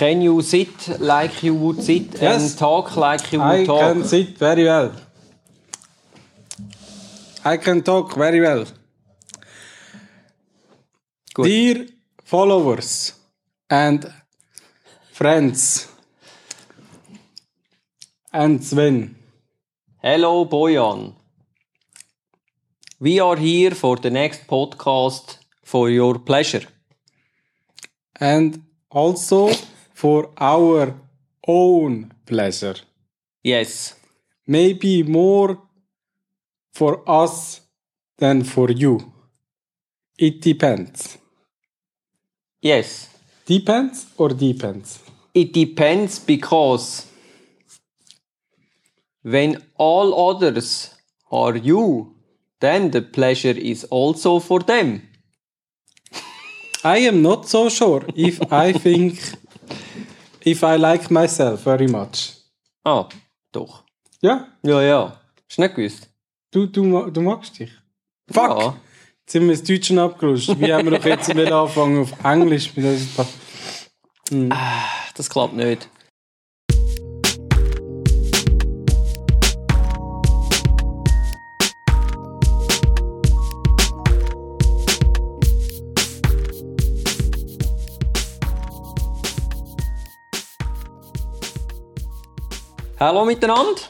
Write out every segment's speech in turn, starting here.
Can you sit like you would sit Yes. and talk like you I would talk? can sit very well. I can talk very well. Gut. Dear followers and friends and Sven. Hello, Bojan. We are here for the next podcast for your pleasure. And also for our own pleasure. Yes. Maybe more for us than for you. It depends. Yes. Depends or depends? It depends because when all others are you, then the pleasure is also for them. I am not so sure if I think if I like myself very much. Ah, doch. Ja, Ja, ja. Hast du nicht gewusst? du, du, du magst dich. Fuck! Ja. Jetzt sind wir ins Deutsche abgerutscht. Wie haben wir doch jetzt wieder anfangen auf Englisch mit unserem Pa- Das klappt nicht. Hallo miteinander.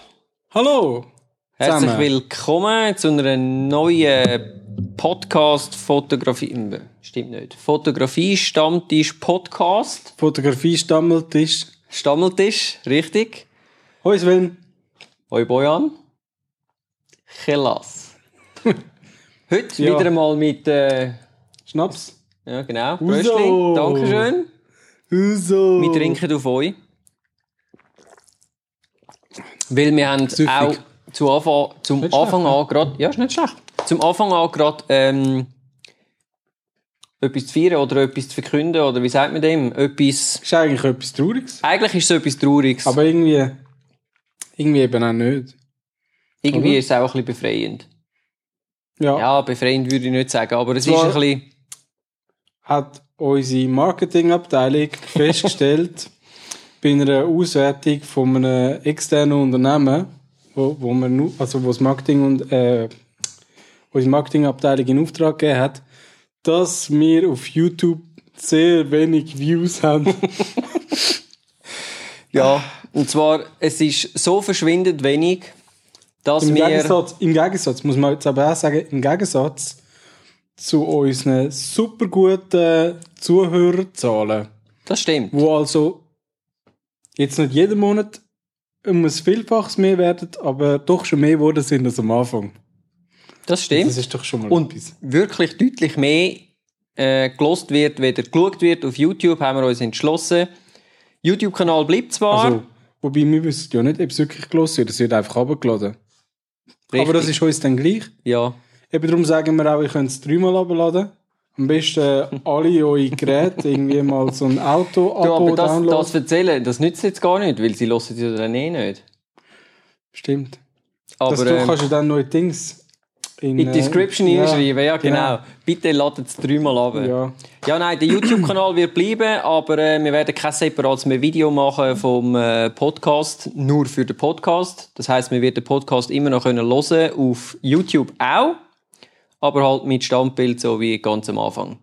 Hallo! Herzlich Zusammen. willkommen zu einer neuen Podcast-Fotografie. Hm, Stimmt nicht. Fotografie-Stammtisch-Podcast. Fotografie Stammeltisch. Stammeltisch, richtig. Hoi Sven. Hoi Bojan. Chelas. Heute Ja. wieder einmal mit, äh, Schnaps. ja genau, Uso. Bröstli. Dankeschön. Uso. Wir trinken auf euch. Weil wir haben Süffig. auch zu Anfang, zum Nicht Anfang schlecht, an gerade, ja, ist nicht schlecht. Zum Anfang an gerade, ähm, etwas zu feiern oder etwas zu verkünden oder wie sagt man dem? Etwas, Ist eigentlich etwas Trauriges. eigentlich ist es etwas Trauriges. Aber irgendwie, irgendwie eben auch nicht. Irgendwie oder? ist es auch ein bisschen befreiend. Ja. Ja, befreiend würde ich nicht sagen, aber es Zwar- ist ein bisschen, hat unsere Marketingabteilung festgestellt, bei einer Auswertung von einem externen Unternehmen, wo, wo man also wo das Marketing und äh, unsere Marketingabteilung in Auftrag gegeben hat, dass wir auf YouTube sehr wenig Views haben. ja, und zwar, es ist so verschwindend wenig, dass Im wir, Gegensatz, Im Gegensatz, muss man jetzt aber auch sagen, im Gegensatz zu unseren super guten Zuhörerzahlen, das stimmt. wo also jetzt nicht jeden Monat um ein Vielfaches mehr werden, aber doch schon mehr geworden sind als am Anfang. Das stimmt. Das ist doch schon mal und etwas. wirklich deutlich mehr äh, gelost wird, weder geschaut wird auf YouTube, haben wir uns entschlossen. YouTube-Kanal bleibt zwar. Also, wobei wir wissen ja nicht, ob es wirklich gelesen wird, es wird einfach runtergeladen. Aber das ist uns dann gleich. ja. Eben darum sagen wir auch, ihr könnt es dreimal abladen. Am besten äh, alle eure Geräte irgendwie mal so ein Auto-Abo aber das, downloaden. das erzählen, das nützt jetzt gar nicht, weil sie hören es ja dann eh nicht. Stimmt. Aber das, du ähm, kannst ja dann neue Dings in die äh, Description ja, hinschreiben, ja genau. Bitte ladet es dreimal ab. Ja. Ja, nein, der YouTube-Kanal wird bleiben, aber äh, wir werden kein separates mehr Video machen vom äh, Podcast, nur für den Podcast. Das heißt, wir werden den Podcast immer noch hören auf YouTube auch, aber halt mit Standbild so wie ganz am Anfang.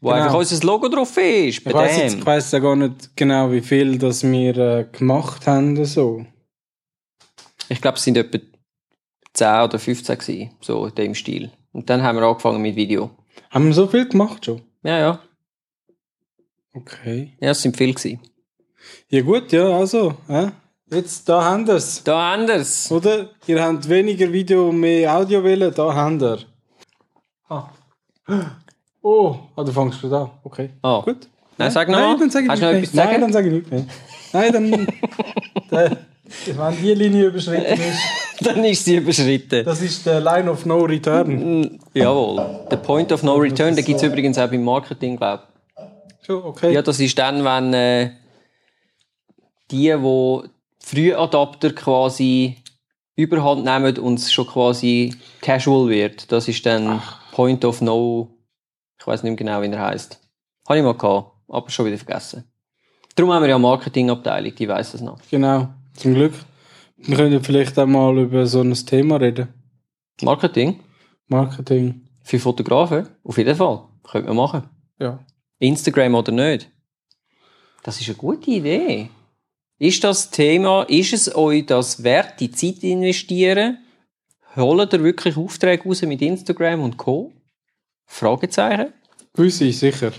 Wo Genau. einfach unser Logo drauf ist. Bei Ich weiss, jetzt, ich weiss ja gar nicht genau, wie viel das wir äh, gemacht haben. So. Ich glaube, es sind etwa 10 oder 15 gewesen, so in dem Stil. Und dann haben wir angefangen mit Video. Haben wir so viel gemacht schon? Ja, ja. Okay. Ja, es sind viel gewesen. Ja gut, ja, also. Äh? Jetzt, da haben wir es. Da haben wir es. Oder? Ihr habt weniger Video und mehr Audio wollen, da habt ihr. Oh, ah, du fängst schon an. Okay. Ah. Gut. Nein, sag noch Nein, dann sag ich Hast du nicht noch mehr. etwas zu sagen? Nein, dann sage ich nicht mehr. Nein, dann... dann wenn die Linie überschritten ist, Dann ist sie überschritten. das ist der Line of No Return. Jawohl. The Point of No Return, den gibt es übrigens auch beim Marketing, glaube Schon, okay. ich. Ja, das ist dann, wenn äh, die, die Frühadapter quasi überhand nehmen und es schon quasi casual wird. Das ist dann Point of No. Ich weiß nicht mehr genau, wie er heißt. Habe ich mal gehabt, aber schon wieder vergessen. Darum haben wir ja eine Marketingabteilung, die weiss das noch. Genau, zum Glück. Wir können vielleicht auch mal über so ein Thema reden. Marketing? Marketing. Für Fotografen? Auf jeden Fall. Könnte man machen. Ja. Instagram oder nicht? Das ist eine gute Idee. Ist das Thema, ist es euch das wert, die Zeit zu investieren? Holt ihr wirklich Aufträge raus mit Instagram und Co? Fragezeichen? Gewisse, sicher.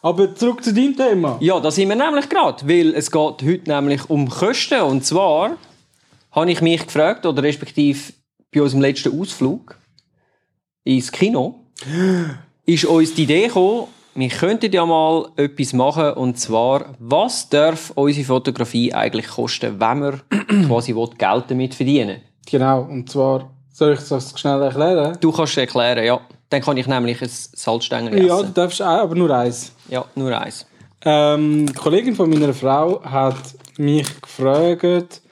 Aber zurück zu deinem Thema. Ja, da sind wir nämlich gerade, weil es geht heute nämlich um Kosten. Und zwar habe ich mich gefragt, oder respektive bei unserem letzten Ausflug ins Kino, ist uns die Idee gekommen, wir könnten ja mal etwas machen, und zwar, was darf unsere Fotografie eigentlich kosten, wenn wir quasi Geld damit verdienen Genau, und zwar, soll ich das schnell erklären? Du kannst es erklären, ja. Dann kann ich nämlich ein Salzstängel essen. Ja, du darfst auch, aber nur eins. Ja, nur eins. Ähm, die Kollegin von meiner Frau hat mich gefragt,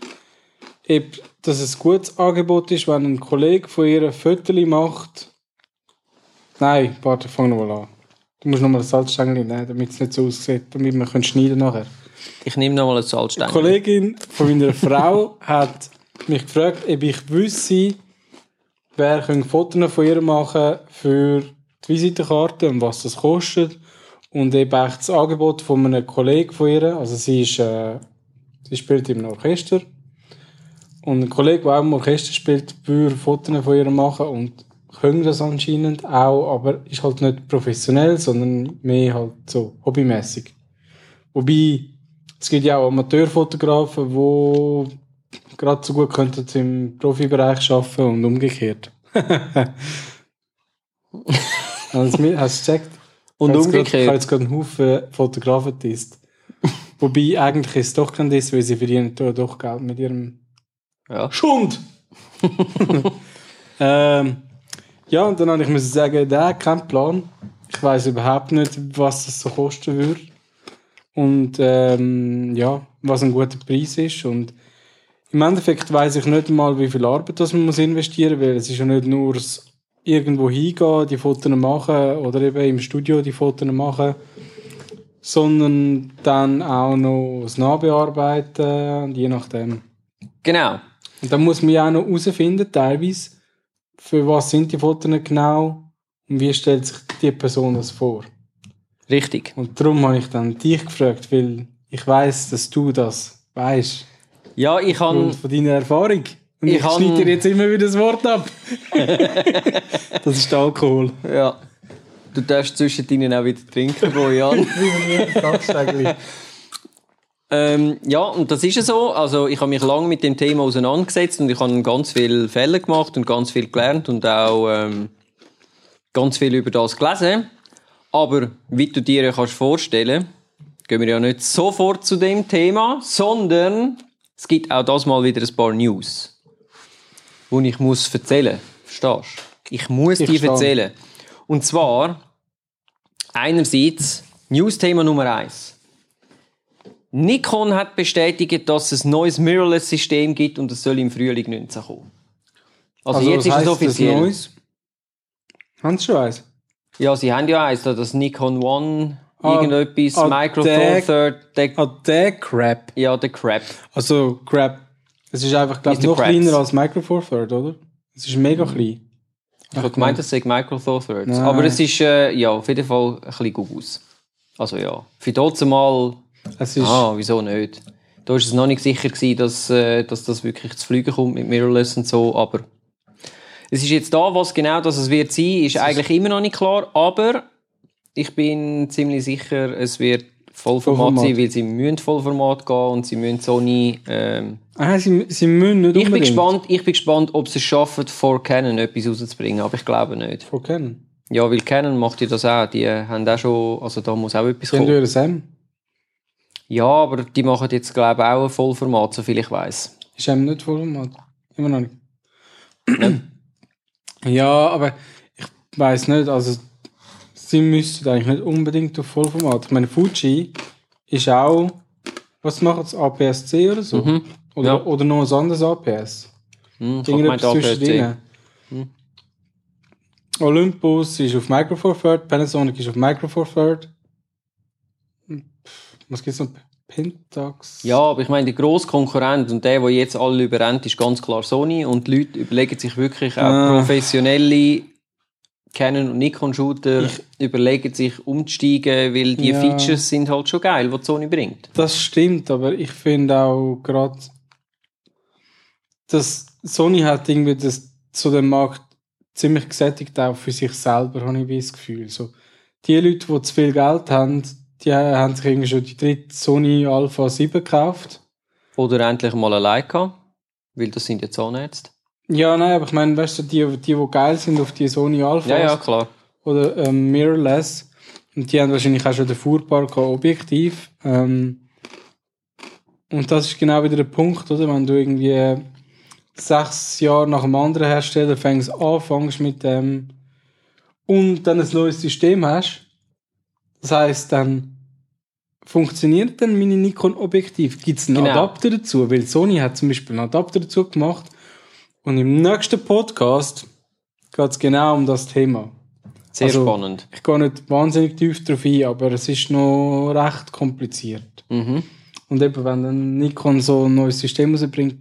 ob das ein gutes Angebot ist, wenn ein Kollege von ihr ein Foto macht. Nein, warte, fang nochmal an. Du musst nochmal ein Salzstängel nehmen, damit es nicht so aussieht, damit wir können schneiden nachher. Ich nehme nochmal ein Die Salzstängel. Kollegin von meiner Frau hat mich gefragt, ob ich wüsste, wer ein Foto von ihr machen für die Visitenkarte und was das kostet. Und eben echt das Angebot von einem Kollegen von ihr. Also sie ist, äh, sie spielt im Orchester. Und ein Kollege, der auch im Orchester spielt, würde Fotos von ihr machen und können das anscheinend auch, aber ist halt nicht professionell, sondern mehr halt so hobbymäßig. Wobei, es gibt ja auch Amateurfotografen, die gerade so gut könnten im Profibereich arbeiten und umgekehrt. hast du du gecheckt? Und Ich umgekehrt. Grad, ich habe jetzt gerade einen Haufen Fotografen getestet. Wobei, eigentlich ist es doch kein Diss, weil sie verdienen doch Geld mit ihrem Ja. Schund! ähm, ja, und dann habe ich müssen sagen, der hat keinen Plan. Ich weiß überhaupt nicht, was das so kosten würde. Und ähm, ja, was ein guter Preis ist. Und im Endeffekt weiß ich nicht mal, wie viel Arbeit das man muss investieren muss, weil es ist ja nicht nur das irgendwo hingehen, die Fotos machen oder eben im Studio die Fotos machen, sondern dann auch noch das Nachbearbeiten und je nachdem. Genau. Und dann muss man ja auch noch herausfinden, teilweise, für was sind die Fotos genau und wie stellt sich die Person das vor. Richtig. Und darum habe ich dann dich gefragt, weil ich weiß, dass du das weißt. Ja, ich kann. von deiner Erfahrung. Und Ich ich, schneide dir jetzt immer wieder das Wort ab. das ist Alkohol. Ja. Du darfst zwischendrin auch wieder trinken, Bojan. ähm, ja, und das ist ja so. Also, ich habe mich lange mit dem Thema auseinandergesetzt und ich habe ganz viele Fälle gemacht und ganz viel gelernt und auch ähm, ganz viel über das gelesen. Aber wie du dir ja kannst vorstellen, gehen wir ja nicht sofort zu dem Thema, sondern es gibt auch das mal wieder ein paar News, die ich muss erzählen. Verstehst du? Ich muss Ich dir verstehe. erzählen. Und zwar einerseits News-Thema Nummer eins. Nikon hat bestätigt, dass es ein neues Mirrorless-System gibt und es soll im Frühling 19 kommen. Also, jetzt was ist es offiziell. Haben sie schon eins? Ja, sie haben ja eins, da das Nikon One, irgendetwas, ah, Micro Four Third, der, Ah, der Crap. ja, der Crap. Also, Crap. Es ist einfach, glaube ich, noch Craps. kleiner als Micro Four Third, oder? Es ist mega klein. Ich habe gemeint, das sei Micro Four Thirds. Nein. Aber es ist, äh, ja, auf jeden Fall ein bisschen gut aus. Also ja, für dort mal, Es ist, ah, wieso nicht? Da war es noch nicht sicher gewesen, dass, äh, dass das wirklich zu fliegen kommt mit Mirrorless und so, aber es ist jetzt da, was genau das es wird sein, ist eigentlich immer noch nicht klar, aber ich bin ziemlich sicher, es wird Vollformat, Vollformat. sein, weil sie müssen Vollformat gehen und sie müssen Sony, ähm, ah, sie, sie müssen nicht ich bin unbedingt gespannt, ich bin gespannt, ob sie es schaffen, vor Canon etwas rauszubringen, aber ich glaube nicht. von kennen. Ja, weil Canon macht ja das auch. Die haben auch schon, also da muss auch etwas haben kommen. Sam. Ja, aber die machen jetzt, glaube ich, auch ein Vollformat, soviel ich weiß. Ist eben nicht Vollformat. Immer noch nicht. ja, aber ich weiß nicht, also sie müssten eigentlich nicht unbedingt auf Vollformat. Ich meine, Fuji ist auch, was macht es, APS-C oder so? Mhm. Oder, Ja. oder noch ein anderes APS? Hm, gemeint, Irgendetwas zwischendrin. Olympus ist auf Micro Four Third, Panasonic ist auf Micro Four Third. Was gibt's noch? Pentax? Ja, aber ich meine, der grosse Konkurrent und der, der jetzt alle überrennt, ist ganz klar Sony. Und die Leute überlegen sich wirklich auch Ah. professionelle Canon- und Nikon-Shooter überlegen sich umzusteigen, weil die Ja. Features sind halt schon geil, die Sony bringt. Das stimmt, aber ich finde auch gerade, dass Sony hat irgendwie das, so den Markt ziemlich gesättigt, auch für sich selber, habe ich das Gefühl. So, die Leute, die zu viel Geld haben, die haben sich irgendwie schon die dritte Sony Alpha 7 gekauft. Oder endlich mal eine Leica, weil das sind ja Zahnärzte. Ja, nein, aber ich meine, weißt du, die, die, die geil sind auf die Sony Alpha Ja, ja, klar. oder ähm, Mirrorless, und die haben wahrscheinlich auch schon den Fuhrpark an Objektiv. Ähm, und das ist genau wieder der Punkt, oder? Wenn du irgendwie sechs Jahre nach einem anderen Hersteller fängst, anfängst mit dem und dann ein neues System hast, das heißt dann funktioniert dann meine Nikon Objektiv? Gibt es einen Genau. Adapter dazu? Weil Sony hat zum Beispiel einen Adapter dazu gemacht und im nächsten Podcast geht es genau um das Thema. Sehr Also- spannend. Ich gehe nicht wahnsinnig tief drauf ein, aber es ist noch recht kompliziert. Mhm. Und eben, wenn dann Nikon so ein neues System rausbringt,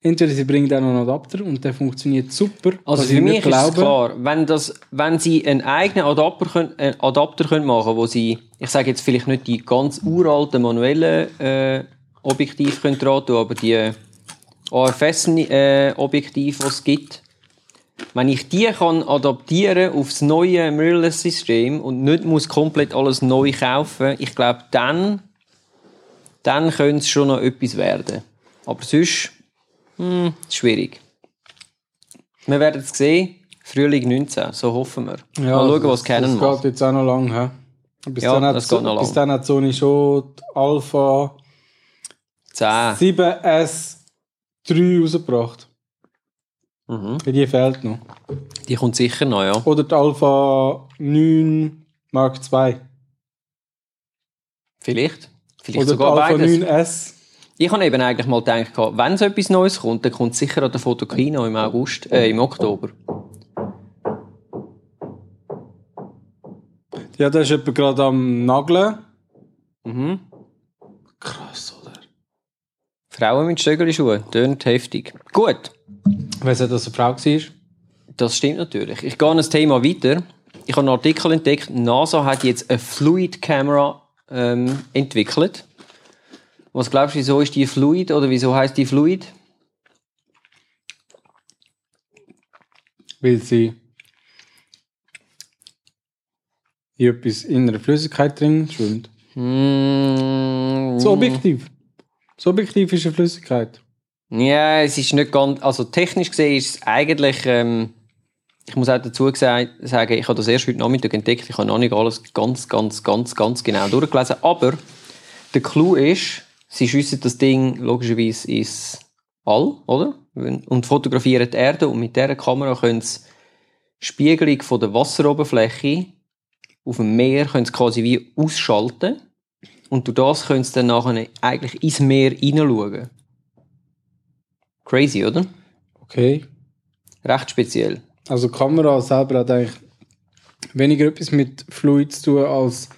entweder sie bringen dann noch einen Adapter und der funktioniert super. Also für ich mich nicht ist es klar, wenn, das, wenn sie einen eigenen Adapter, können, äh, Adapter können machen wo sie, ich sage jetzt vielleicht nicht die ganz uralten manuellen äh, Objektive können dran tun, aber die AFS-Objektive, die es gibt, wenn ich die kann adaptieren aufs neue Mirrorless-System und nicht muss komplett alles neu kaufen, ich glaube, dann, dann könnte es schon noch etwas werden. Aber sonst, hm, schwierig. Wir werden es sehen. Frühling 19, so hoffen wir. Ja, Mal schauen, das- was Canon Das geht jetzt auch noch lang. He? Bis, Ja, dann das geht noch bis lang. dann hat Sony schon die Alpha 10. 7S3 rausgebracht. Mhm. Die fehlt noch. Die kommt sicher noch, ja. Oder die Alpha 9 Mark II. Vielleicht. Vielleicht Oder die sogar Alpha beides. 9S. Ich habe eben eigentlich mal gedacht, wenn so etwas Neues kommt, dann kommt es sicher an der Fotokino im August, äh, im Oktober. Ja, da ist jemand gerade am Nageln. Mhm. Krass? Frauen mit Stöckelschuhen, tönt heftig. Gut, Weißt du, dass eine Frau war? das stimmt natürlich. Ich gehe an das Thema weiter. Ich habe einen Artikel entdeckt, NASA hat jetzt eine Fluid Camera ähm, entwickelt. Was glaubst du, wieso ist die Fluid oder wieso heißt die Fluid? Weil sie in etwas in einer Flüssigkeit drin schwimmt. Mm, Das Objektiv. Das Objektiv ist eine Flüssigkeit. Ja, es ist nicht ganz, also technisch gesehen ist es eigentlich, ähm, ich muss auch dazu sagen, ich habe das erst heute Nachmittag entdeckt, ich habe noch nicht alles ganz, ganz, ganz, ganz genau durchgelesen, aber der Clou ist, sie schiessen das Ding logischerweise ins All, oder? Und fotografieren die Erde und mit dieser Kamera können sie Spiegelung von der Wasseroberfläche auf dem Meer können sie quasi wie ausschalten und durch das können sie dann nachher eigentlich ins Meer hineinschauen. Crazy, oder? Okay. Recht speziell. Also die Kamera selber hat eigentlich weniger etwas mit Fluid zu tun als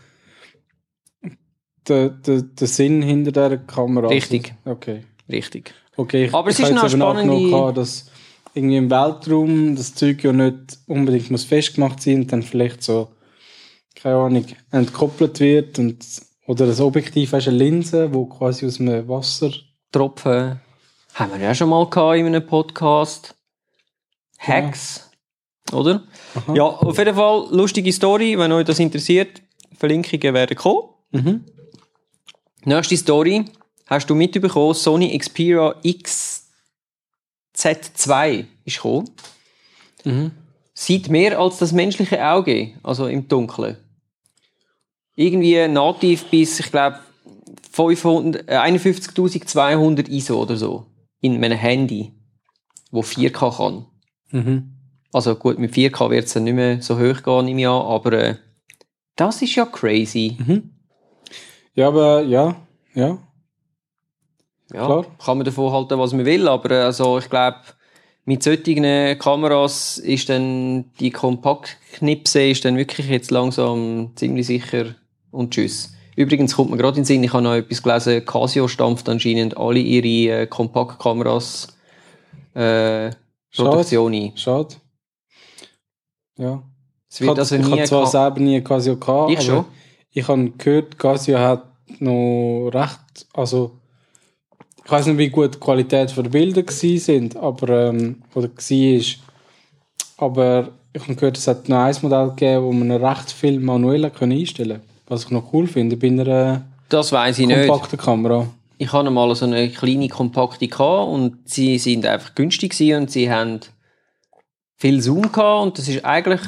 der, der, der Sinn hinter der Kamera. Richtig. Okay. Richtig. okay ich, Aber es ich ist noch gehabt, dass irgendwie im Weltraum das Zeug ja nicht unbedingt muss festgemacht sein und dann vielleicht so, keine Ahnung, entkoppelt wird und oder das Objektiv hast eine Linse, wo quasi aus dem Wasser Tropfen haben wir ja schon mal gehabt in einem Podcast. Hacks, oder? Aha. Ja, auf jeden Fall lustige Story, wenn euch das interessiert. Verlinkungen werden kommen. Mhm. Nächste Story hast du mitbekommen, Sony Xperia XZ2 ist gekommen. Mhm. Sieht mehr als das menschliche Auge, also im Dunkeln. Irgendwie nativ bis, ich glaube, 500 äh, 51.200 ISO oder so. In meinem Handy, wo 4K kann. Mhm. Also gut, mit 4K wird es dann nicht mehr so hoch gehen im Jahr, aber äh, das ist ja crazy. Ja, aber ja, ja. Ja, Klar. kann man davon halten, was man will, aber äh, also ich glaube, mit solchen Kameras ist dann die Kompaktknipse ist dann wirklich jetzt langsam ziemlich sicher und tschüss. Übrigens kommt mir gerade in den Sinn, ich habe noch etwas gelesen, Casio stampft anscheinend alle ihre äh, Kompaktkameras äh, Produktion ein. Schade. Ja. Es Ich wird habe also ich habe zwar selber nie Casio gehabt, Ich aber schon. ich habe gehört, Casio hat noch recht, also ich weiß nicht, wie gut die Qualität der Bilder sind, aber ähm, oder ist, aber ich habe gehört, es hat noch ein Modell gegeben, wo man recht viel manuell können einstellen konnte. Was ich noch cool finde bei einer Das weiß ich nicht. kompakten Kamera. Ich hatte mal so eine kleine kompakte gehabt und sie sind einfach günstig und sie haben viel Zoom gehabt und das ist eigentlich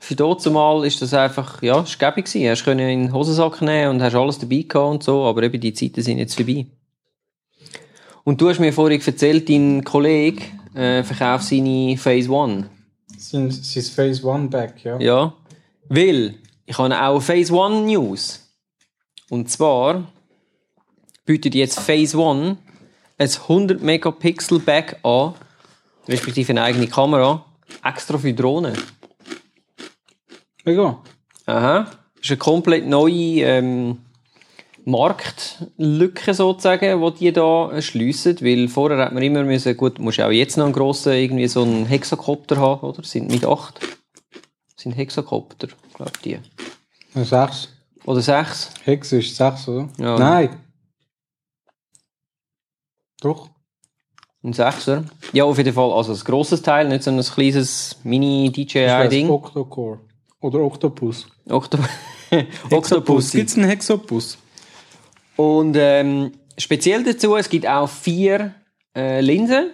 für dort zumal ist das einfach ja ist gäbig gewesen. Hast können in den Hosensack nehmen und hast alles dabei gehabt und so, aber eben die Zeiten sind jetzt vorbei. Und du hast mir vorhin erzählt, dein Kollege äh, verkauft seine Phase One. Sein, sein Phase One Back, ja. Ja, weil ich habe auch Phase One News. Und zwar bietet jetzt Phase One ein 100 Megapixel Back an, respektive eine eigene Kamera, extra für Drohnen. Mega. Aha. Das ist eine komplett neue ähm, Marktlücke sozusagen, die die da schliessen, weil vorher hat man immer müssen, gut, musst auch jetzt noch einen grossen, irgendwie so einen Hexakopter haben, oder? Sind mit acht. Sind Hexakopter, glaube die. Ein Sechs. Oder sechs. Hex ist sechs, oder? Ja. Nein. Doch. Ein Sechser. Ja, auf jeden Fall. Also ein grosses Teil, nicht so ein kleines Das Mini-DJI-Ding. Octocore. Oder Octopus. Octo Octopus. Gibt es einen Hexopus? Und ähm, speziell dazu, es gibt auch vier äh, Linsen.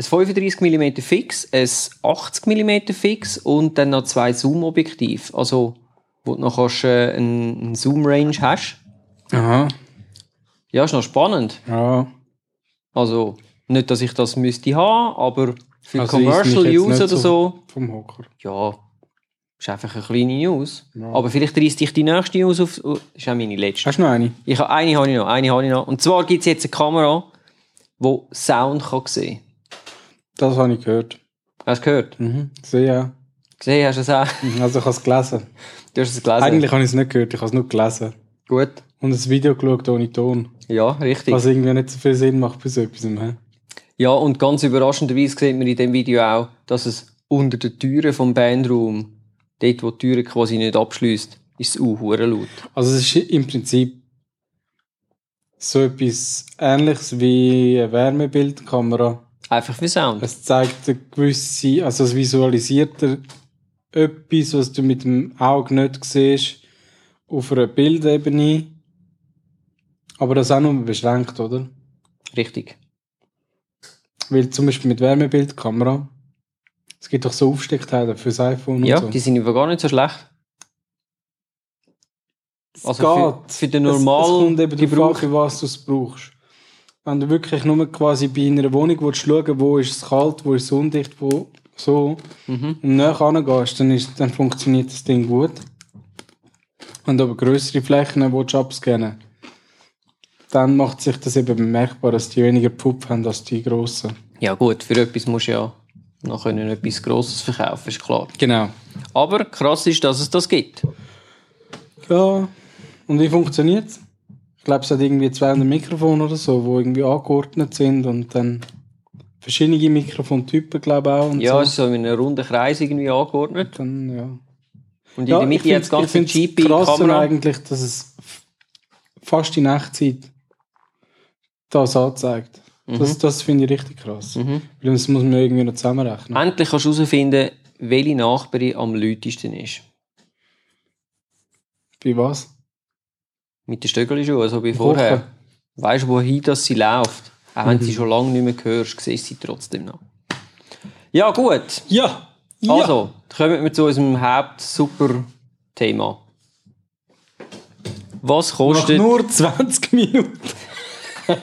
Ein 35 mm Fix, ein 80 mm Fix und dann noch zwei Zoom-Objektive. Also, wo du noch kannst, äh, einen Zoom-Range hast. Aha. Ja, ist noch spannend. Ja. Also, nicht, dass ich das müsste haben, aber für Also Commercial Use oder so Vom Hocker. ja, ist einfach eine kleine News. Ja. Aber vielleicht reißt dich die nächste News auf. Oh, ist auch meine letzte. Hast du noch eine? Ich habe, eine habe ich noch, eine habe ich noch. Und zwar gibt es jetzt eine Kamera, die Sound kann sehen Das habe ich gehört. Hast du gehört? Mhm. Sehr. Gesehen hast du es auch? Also ich habe es gelesen. Du hast es gelesen? Eigentlich habe ich es nicht gehört, ich habe es nur gelesen. Gut. Und ein Video geschaut ohne Ton. Ja, richtig. Was irgendwie nicht so viel Sinn macht bei so etwas. hä? Ja, und ganz überraschenderweise sieht man in dem Video auch, dass es unter den Türen vom Bandraum, dort wo die Türe quasi nicht abschließt, ist es auch laut. Also es ist im Prinzip so etwas ähnliches wie eine Wärmebildkamera. Einfach für Sound. Es zeigt eine gewisse, also es visualisiert etwas, was du mit dem Auge nicht siehst, auf einer Bildebene. Aber das auch nur beschränkt, oder? Richtig. Weil zum Beispiel mit Wärmebildkamera, es gibt doch so Aufsteckteile fürs iPhone Ja, und so. die sind aber gar nicht so schlecht. Es Also für, geht. für den Es- es normalen kommt eben Gebrauch. an, für was du es brauchst. Wenn du wirklich nur quasi bei einer Wohnung willst, schauen wo ist es kalt, wo ist es undicht, wo so, Mhm. und näher gehst, dann, ist, dann funktioniert das Ding gut. Wenn du aber größere Flächen willst, abscannen dann macht sich das eben bemerkbar, dass die weniger Pup haben als die grossen. Ja gut, für etwas musst du ja noch können etwas Grosses verkaufen, ist klar. Genau. Aber krass ist, dass es das gibt. Ja. Und wie funktioniert es? Ich glaube, es hat irgendwie 200 Mikrofone oder so, die irgendwie angeordnet sind und dann verschiedene Mikrofontypen, glaube ich auch. Und Ja, so. so in einem runden Kreis irgendwie angeordnet. Dann, ja. Und in ja, der Mitte jetzt ganz find's krass GP-Kamera. eigentlich, dass es fast in Echtzeit das anzeigt. Das, das finde ich richtig krass. Mhm. Weil das muss man irgendwie noch zusammenrechnen. Endlich kannst du herausfinden, welche Nachbarin am lautesten ist. Bei was? Mit den Stöckelschuhen, also wie vorher. Weißt du, wohin das sie läuft? Auch wenn du Mhm. sie schon lange nicht mehr hörst, siehst sie trotzdem noch. Ja, gut. Ja! Also, kommen wir zu unserem Haupt-Super-Thema. Was Nach kostet. nur 20 Minuten.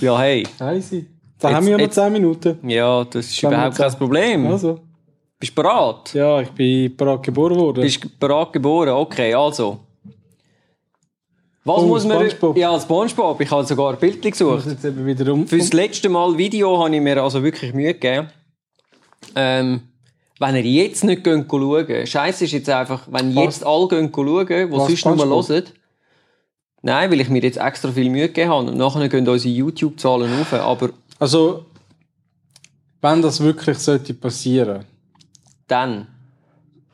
Ja, hey. Easy. Da Jetzt- haben wir ja noch jetzt- 10 Minuten. Ja, das ist überhaupt kein Problem. Also. Bist du bereit? Ja, ich bin bereit geboren worden. Bist du bereit geboren? Okay, also. Was Oh, muss man. SpongeBob. Ja, SpongeBob. Ich habe sogar ein Bild ich gesucht. jetzt eben wieder um. Für das letzte Mal Video habe ich mir also wirklich Mühe gegeben. Ähm, wenn ihr jetzt nicht schauen, Scheiße ist jetzt einfach, wenn Was? jetzt alle schauen, die Was, sonst nur SpongeBob? hören, Nein, weil ich mir jetzt extra viel Mühe gegeben habe. Und nachher gehen unsere YouTube-Zahlen rauf. Aber Also, wenn das wirklich sollte passieren, dann,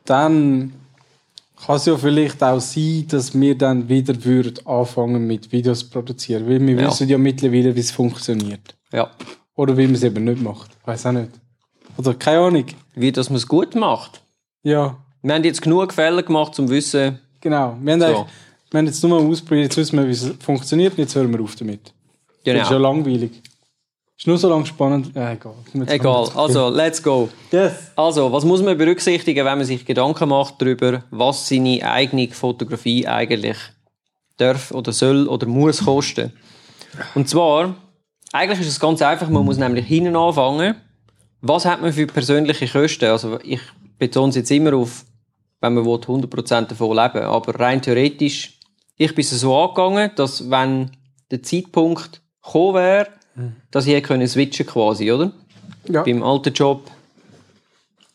dann kann es ja vielleicht auch sein, dass wir dann wieder würden anfangen mit Videos zu produzieren. Weil wir Ja. wissen ja mittlerweile, wie es funktioniert. ja, Oder wie man es eben nicht macht. Weiß auch nicht. Oder keine Ahnung. wie dass man es gut macht. Ja, Wir haben jetzt genug Fälle gemacht, um zu wissen, genau. Wir haben, So. wir haben jetzt nur mal ausprobiert, jetzt wissen wir, wie es funktioniert und jetzt hören wir auf damit. Das ist ja genau. langweilig. Ist nur so lang spannend. Äh, egal. Egal, also, let's go. Yes. Also, was muss man berücksichtigen, wenn man sich Gedanken macht darüber, was seine eigene Fotografie eigentlich darf oder soll oder muss kosten? Und zwar, eigentlich ist es ganz einfach, man muss nämlich hinten anfangen. Was hat man für persönliche Kosten? Also, ich betone es jetzt immer auf, wenn man will, 100% davon leben Aber rein theoretisch, ich bin es so angegangen, dass wenn der Zeitpunkt gekommen wäre, dass ich können switchen quasi, oder? Ja. beim alten Job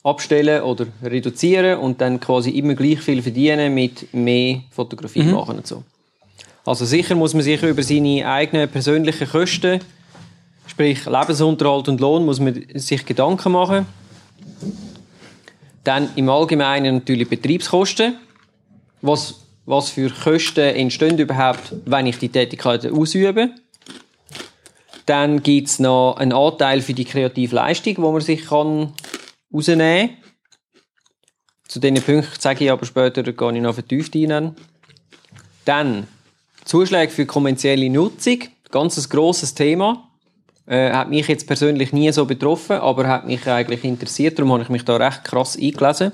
abstellen oder reduzieren und dann quasi immer gleich viel verdienen mit mehr Fotografie machen und so. Also sicher muss man sich über seine eigenen persönlichen Kosten, sprich Lebensunterhalt und Lohn, muss man sich Gedanken machen. Dann im Allgemeinen natürlich Betriebskosten. Was, was für Kosten entstehen überhaupt, wenn ich die Tätigkeit ausübe? Dann gibt's noch einen Anteil für die kreative Leistung, wo man sich kann rausnehmen kann. Zu diesen Punkten sage ich aber später, da gehe ich noch vertieft rein. Dann Zuschläge für kommerzielle Nutzung, ganz ein grosses Thema. Äh, hat mich jetzt persönlich nie so betroffen, aber hat mich eigentlich interessiert, darum habe ich mich da recht krass eingelesen.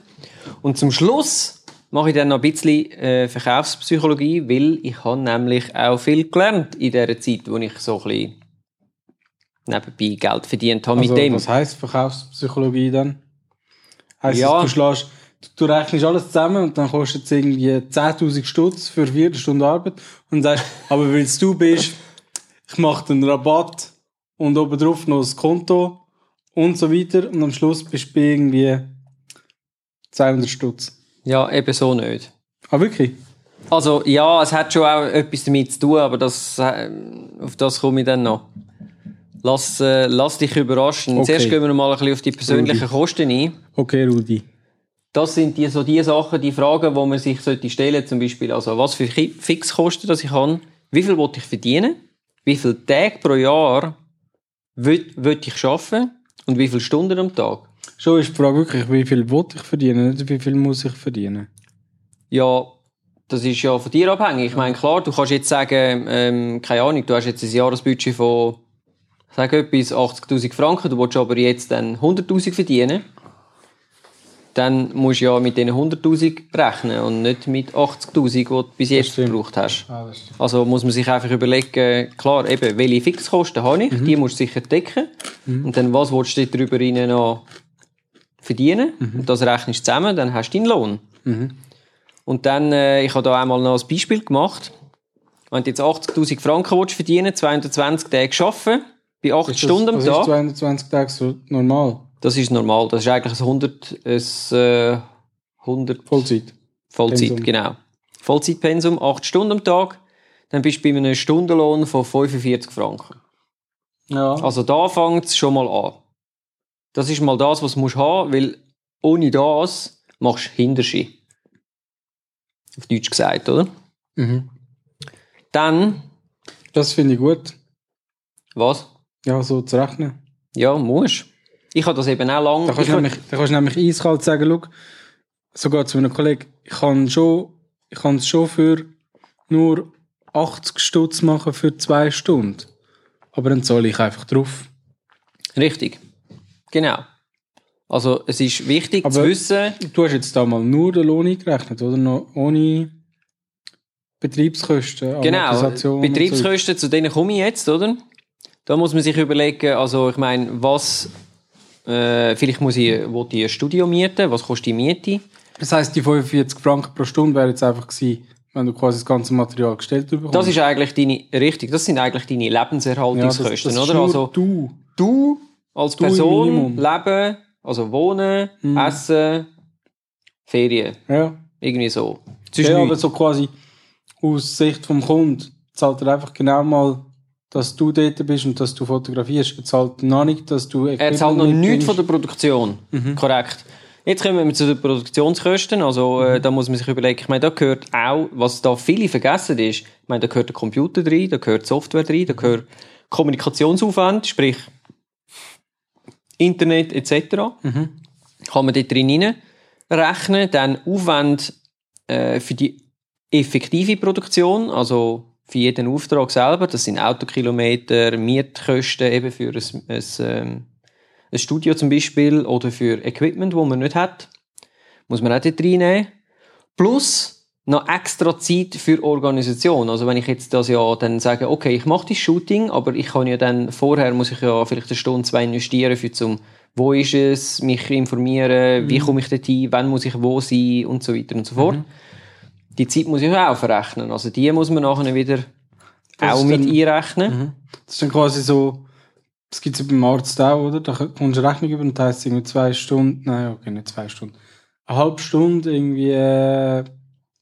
Und zum Schluss mache ich dann noch ein bisschen äh, Verkaufspsychologie, weil ich habe nämlich auch viel gelernt in dieser Zeit, wo ich so ein bisschen nebenbei Geld verdient habe Also, mit dem. was heisst Verkaufspsychologie dann? Heisst Ja. es, du schlägst, du, du rechnest alles zusammen und dann kostet es irgendwie 10.000 Stutz für vier Stunden Arbeit und sagst, aber weil du bist, ich mache den Rabatt und obendrauf noch das Konto und so weiter und am Schluss bist du bei irgendwie 200 Stutz. Ja, eben so nicht. Ah, wirklich? Also, ja, es hat schon auch etwas damit zu tun, aber das, äh, auf das komme ich dann noch. Lass, äh, lass dich überraschen. Okay. Zuerst gehen wir mal ein bisschen auf die persönlichen Kosten ein. Okay, Rudi. Das sind die, so die Sachen, die Fragen, die man sich sollte stellen zum Beispiel, also was für Fixkosten das ich habe, wie viel will ich verdienen, wie viele Tage pro Jahr will, will ich arbeiten und wie viele Stunden am Tag. Schon ist die Frage wirklich, wie viel will ich verdienen, nicht wie viel muss ich verdienen. Ja, das ist ja von dir abhängig. Ich meine, klar, du kannst jetzt sagen, ähm, keine Ahnung, du hast jetzt ein Jahresbudget von, sag etwas, 80.000 Franken, du willst aber jetzt dann 100.000 verdienen. Dann musst du ja mit diesen 100.000 rechnen und nicht mit 80.000, die du bis jetzt gebraucht hast. Ah. Also muss man sich einfach überlegen, klar, eben, welche Fixkosten habe ich, die musst du sicher decken. Und dann, was willst du darüber noch verdienen? Und das rechnest du zusammen, dann hast du deinen Lohn. Und dann, äh, ich habe da einmal noch ein Beispiel gemacht. Wenn du jetzt 80.000 Franken willst verdienen, 220 Tage arbeiten, bei 8 Ist Stunden am das, das ist Tag, 220 Tage so normal. das ist normal. Das ist eigentlich ein 100, ein, äh, 100 Vollzeit. Vollzeit, Pensum. genau. Vollzeitpensum, 8 Stunden am Tag. Dann bist du bei einem Stundenlohn von 45 Franken. Ja. Also da fängt es schon mal an. Das ist mal das, was du musst haben, weil ohne das machst du Hinterschi. Auf Deutsch gesagt, oder? Mhm. Dann, Das finde ich gut. was? Ja, so zu rechnen. Ja, musst. Ich habe das eben auch lange. Da kannst, nämlich, da kannst du nämlich eiskalt sagen, schau, sogar zu einem Kollegen, ich kann schon, ich kann es schon für nur 80 Stutz machen für zwei Stunden. Aber dann zahle ich einfach drauf. Richtig. Genau. Also es ist wichtig zu Aber- wissen, Du hast jetzt da mal nur den Lohn eingerechnet, oder? Noch ohne Betriebskosten, Genau, und so. Betriebskosten, zu denen komme ich jetzt, oder? Da muss man sich überlegen, also ich meine, was, äh, vielleicht muss ich, will ich ein Studio mieten, was kostet die Miete? Das heisst, die 45 Franken pro Stunde wäre jetzt einfach gewesen, wenn du quasi das ganze Material gestellt bekommst. Das ist eigentlich deine, richtig, das sind eigentlich deine Lebenserhaltungskosten, das, das ist oder? Also du. du als Du Person. Mhm. Leben, also Wohnen, Essen, Ferien, Ja. irgendwie so. Ja, aber so quasi aus Sicht vom Kunden zahlt er einfach genau mal, dass du dort bist und dass du fotografierst. Er zahlt noch nicht, dass du Er zahlt noch nichts von der Produktion. Korrekt. Jetzt kommen wir zu den Produktionskosten. Also, äh, da muss man sich überlegen, ich meine, da gehört auch, was da viele vergessen ist, ich meine, da gehört der Computer drin, da gehört Software drin, da gehört Kommunikationsaufwand, sprich Internet etc. Kann man dort drin rechnen. Dann Aufwand äh, für die effektive Produktion, also für jeden Auftrag selber. Das sind Autokilometer, Mietkosten eben für ein, ein, ähm, ein Studio zum Beispiel oder für Equipment, wo man nicht hat. Muss man auch dort reinnehmen. Plus noch extra Zeit für Organisation. Also wenn ich jetzt das ja dann sage, okay, ich mache das Shooting, aber ich kann ja dann vorher muss ich ja vielleicht eine Stunde, zwei investieren für zum wo ist es, mich informieren, wie komme ich dorthin, wann muss ich wo sein und so weiter und so fort. Die Zeit muss ich auch verrechnen. Also die muss man nachher wieder Das auch mit dann- einrechnen. Das ist dann quasi so, das gibt es ja beim Arzt auch, oder? Da kommst du eine Rechnung über und da heisst es irgendwie zwei Stunden, nein, okay, nicht zwei Stunden. Eine halbe Stunde irgendwie äh,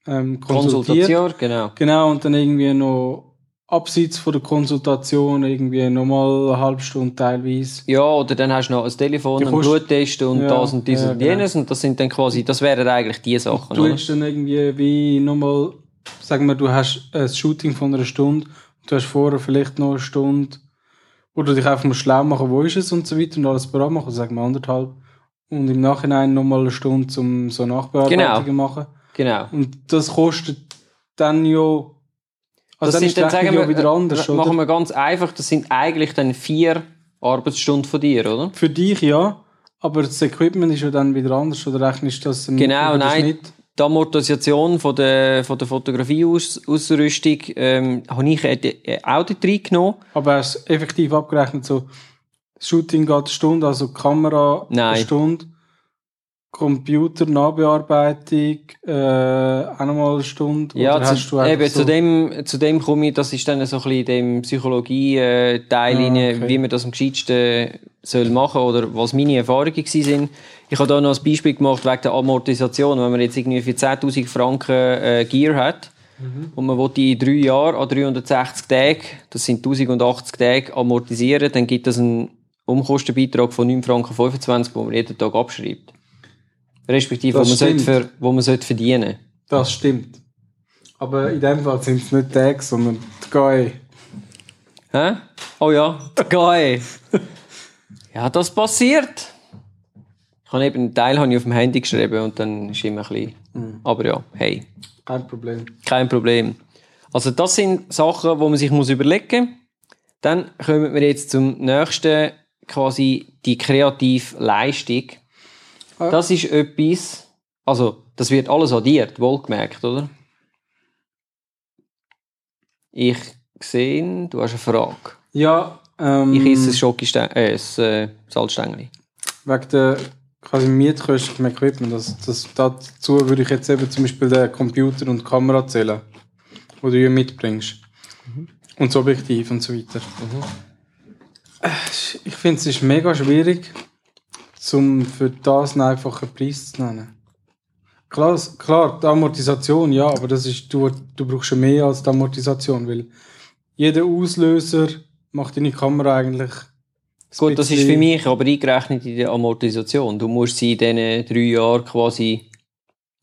ähm, konsultiert. Konsultation, genau. Genau, und dann irgendwie noch abseits von der Konsultation irgendwie nochmal eine halbe Stunde teilweise. Ja, oder dann hast du noch ein Telefon, Die einen Bluttest und Ja, das und dieses ja, und genau. jenes. Und das sind dann quasi, das wären eigentlich die Sachen. Du oder? hast dann irgendwie wie nochmal, sagen wir, du hast ein Shooting von einer Stunde, du hast vorher vielleicht noch eine Stunde, du dich einfach mal schlau machen, wo ist es und so weiter und alles bereit machen, sagen wir anderthalb. Und im Nachhinein nochmal eine Stunde, um so Nachbearbeitungen Genau. machen. Genau. Und das kostet dann ja, also Das dann ist dann, sagen wir, wieder anders, äh, oder? machen wir ganz einfach, das sind eigentlich dann vier Arbeitsstunden von dir, oder? Für dich ja, aber das Equipment ist ja dann wieder anders, oder rechnest du das Genau, nein. Schnitt? Die Amortisation von der, von der Fotografieausrüstung ähm, habe ich äh, auch dort reingenommen. Aber hast du effektiv abgerechnet, so, Shooting geht eine Stunde, also Kamera Nein. eine Stunde, Computer, Nachbearbeitung, äh, auch nochmal eine Stunde. Ja, oder hast zu, du einfach eben, so, zu, dem, zu dem komme ich, das ist dann so ein bisschen dem Psychologie-Teil, Ah, okay. wie man das am gescheitsten soll machen oder was meine Erfahrungen gewesen sind. Ich habe da noch ein Beispiel gemacht wegen der Amortisation. Wenn man jetzt irgendwie für 10.000 Franken äh, Gear hat Mhm. und man will die in drei Jahren an 360 Tagen, das sind 1080 Tage, amortisieren, dann gibt das einen Umkostenbeitrag von 9 Franken 25, wo man jeden Tag abschreibt. Respektive, wo Das man, sollte stimmt. ver, wo man sollte verdienen Das stimmt. Aber in dem Fall sind es nicht Tage, sondern die GAE. Hä? Oh ja, geil. ja, das passiert. Ich habe eben einen Teil habe ich auf dem Handy geschrieben und dann ist immer ein bisschen. Aber ja, hey, Kein Problem. kein Problem. Also das sind Sachen, wo man sich muss überlegen muss. Dann kommen wir jetzt zum nächsten, quasi die kreative Leistung. Ah. Das ist etwas, also das wird alles addiert, wohlgemerkt, oder? Ich sehe, du hast eine Frage. Ja, ähm, Ich esse ein Schokostängel, äh, ein äh, Salzstängel. wegen der quasi Mietkosten vom Equipment. Das, das, dazu würde ich jetzt eben zum Beispiel den Computer und die Kamera zählen, die du ja mitbringst. Und das Objektiv und so weiter. Äh, Ich finde, es ist mega schwierig, zum für das einen einfachen Preis zu nennen. Klar, klar, die Amortisation, ja, aber das ist, du, du brauchst schon mehr als die Amortisation, weil jeder Auslöser macht deine Kamera eigentlich Gut, das ist für mich aber eingerechnet in der Amortisation. Du musst sie in diesen drei Jahren quasi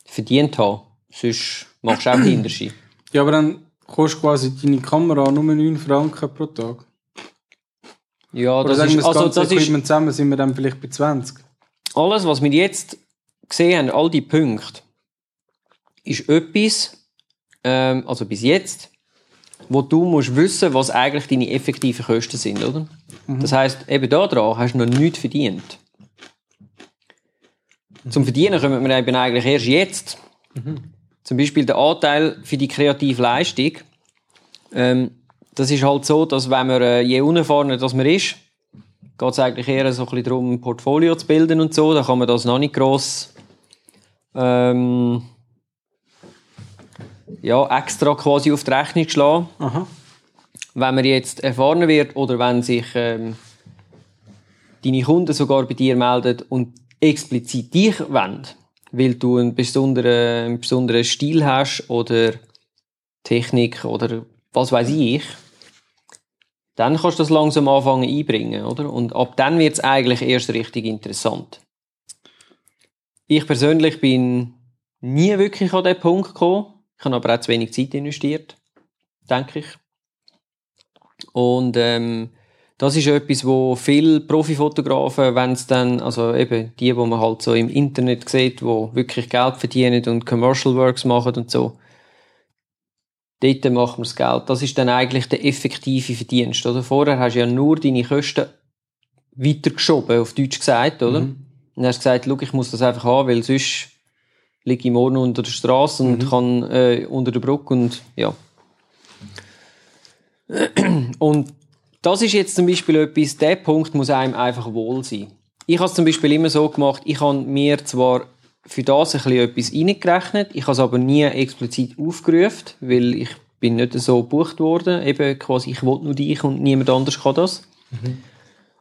verdient haben. Sonst machst du auch Hinterschi. Ja, aber dann kostet quasi deine Kamera nur 9 Franken pro Tag. Ja, Oder das sagen wir ist, das also ganze das ist Equipment zusammen, sind wir dann vielleicht bei 20. alles, was wir jetzt gesehen haben, all die Punkte, ist etwas, ähm, also bis jetzt, wo du musst wissen, was eigentlich deine effektiven Kosten sind, oder? Das heißt, eben da dran hast du noch nichts verdient. Zum Verdienen kommen wir eben eigentlich erst jetzt. Zum Beispiel der Anteil für die kreative Leistung. Ähm, das ist halt so, dass wenn man, äh, je unerfahrener das man ist, geht es eigentlich eher so ein bisschen darum, ein Portfolio zu bilden und so. Da kann man das noch nicht gross ähm, ja, extra quasi auf die Rechnung schlagen. Aha. Wenn man jetzt erfahrener wird oder wenn sich ähm, deine Kunden sogar bei dir melden und explizit dich wollen, weil du einen besonderen, einen besonderen Stil hast oder Technik oder was weiß ich, dann kannst du das langsam anfangen einbringen, oder? Und ab dann wird es eigentlich erst richtig interessant. Ich persönlich bin nie wirklich an den Punkt gekommen. Ich habe aber auch zu wenig Zeit investiert, denke ich. Und ähm, das ist etwas, wo viele Profifotografen, wenn es dann, also eben die, wo man halt so im Internet sieht, wo wirklich Geld verdienen und Commercial Works machen und so, dort macht man das Geld. Das ist dann eigentlich der effektive Verdienst, oder? Vorher hast du ja nur deine Kosten weitergeschoben, auf Deutsch gesagt, oder? Mhm. Und hast gesagt, schau, ich muss das einfach haben, weil sonst liege ich morgen unter der Straße und mhm. kann äh, unter der Brücke und ja. Und das ist jetzt zum Beispiel etwas, der Punkt muss einem einfach wohl sein. Ich habe es zum Beispiel immer so gemacht, ich habe mir zwar für das ein bisschen etwas reingerechnet, ich habe es aber nie explizit aufgerufen, weil ich bin nicht so gebucht worden, eben quasi, ich wollte nur dich und niemand anders kann das. Mhm.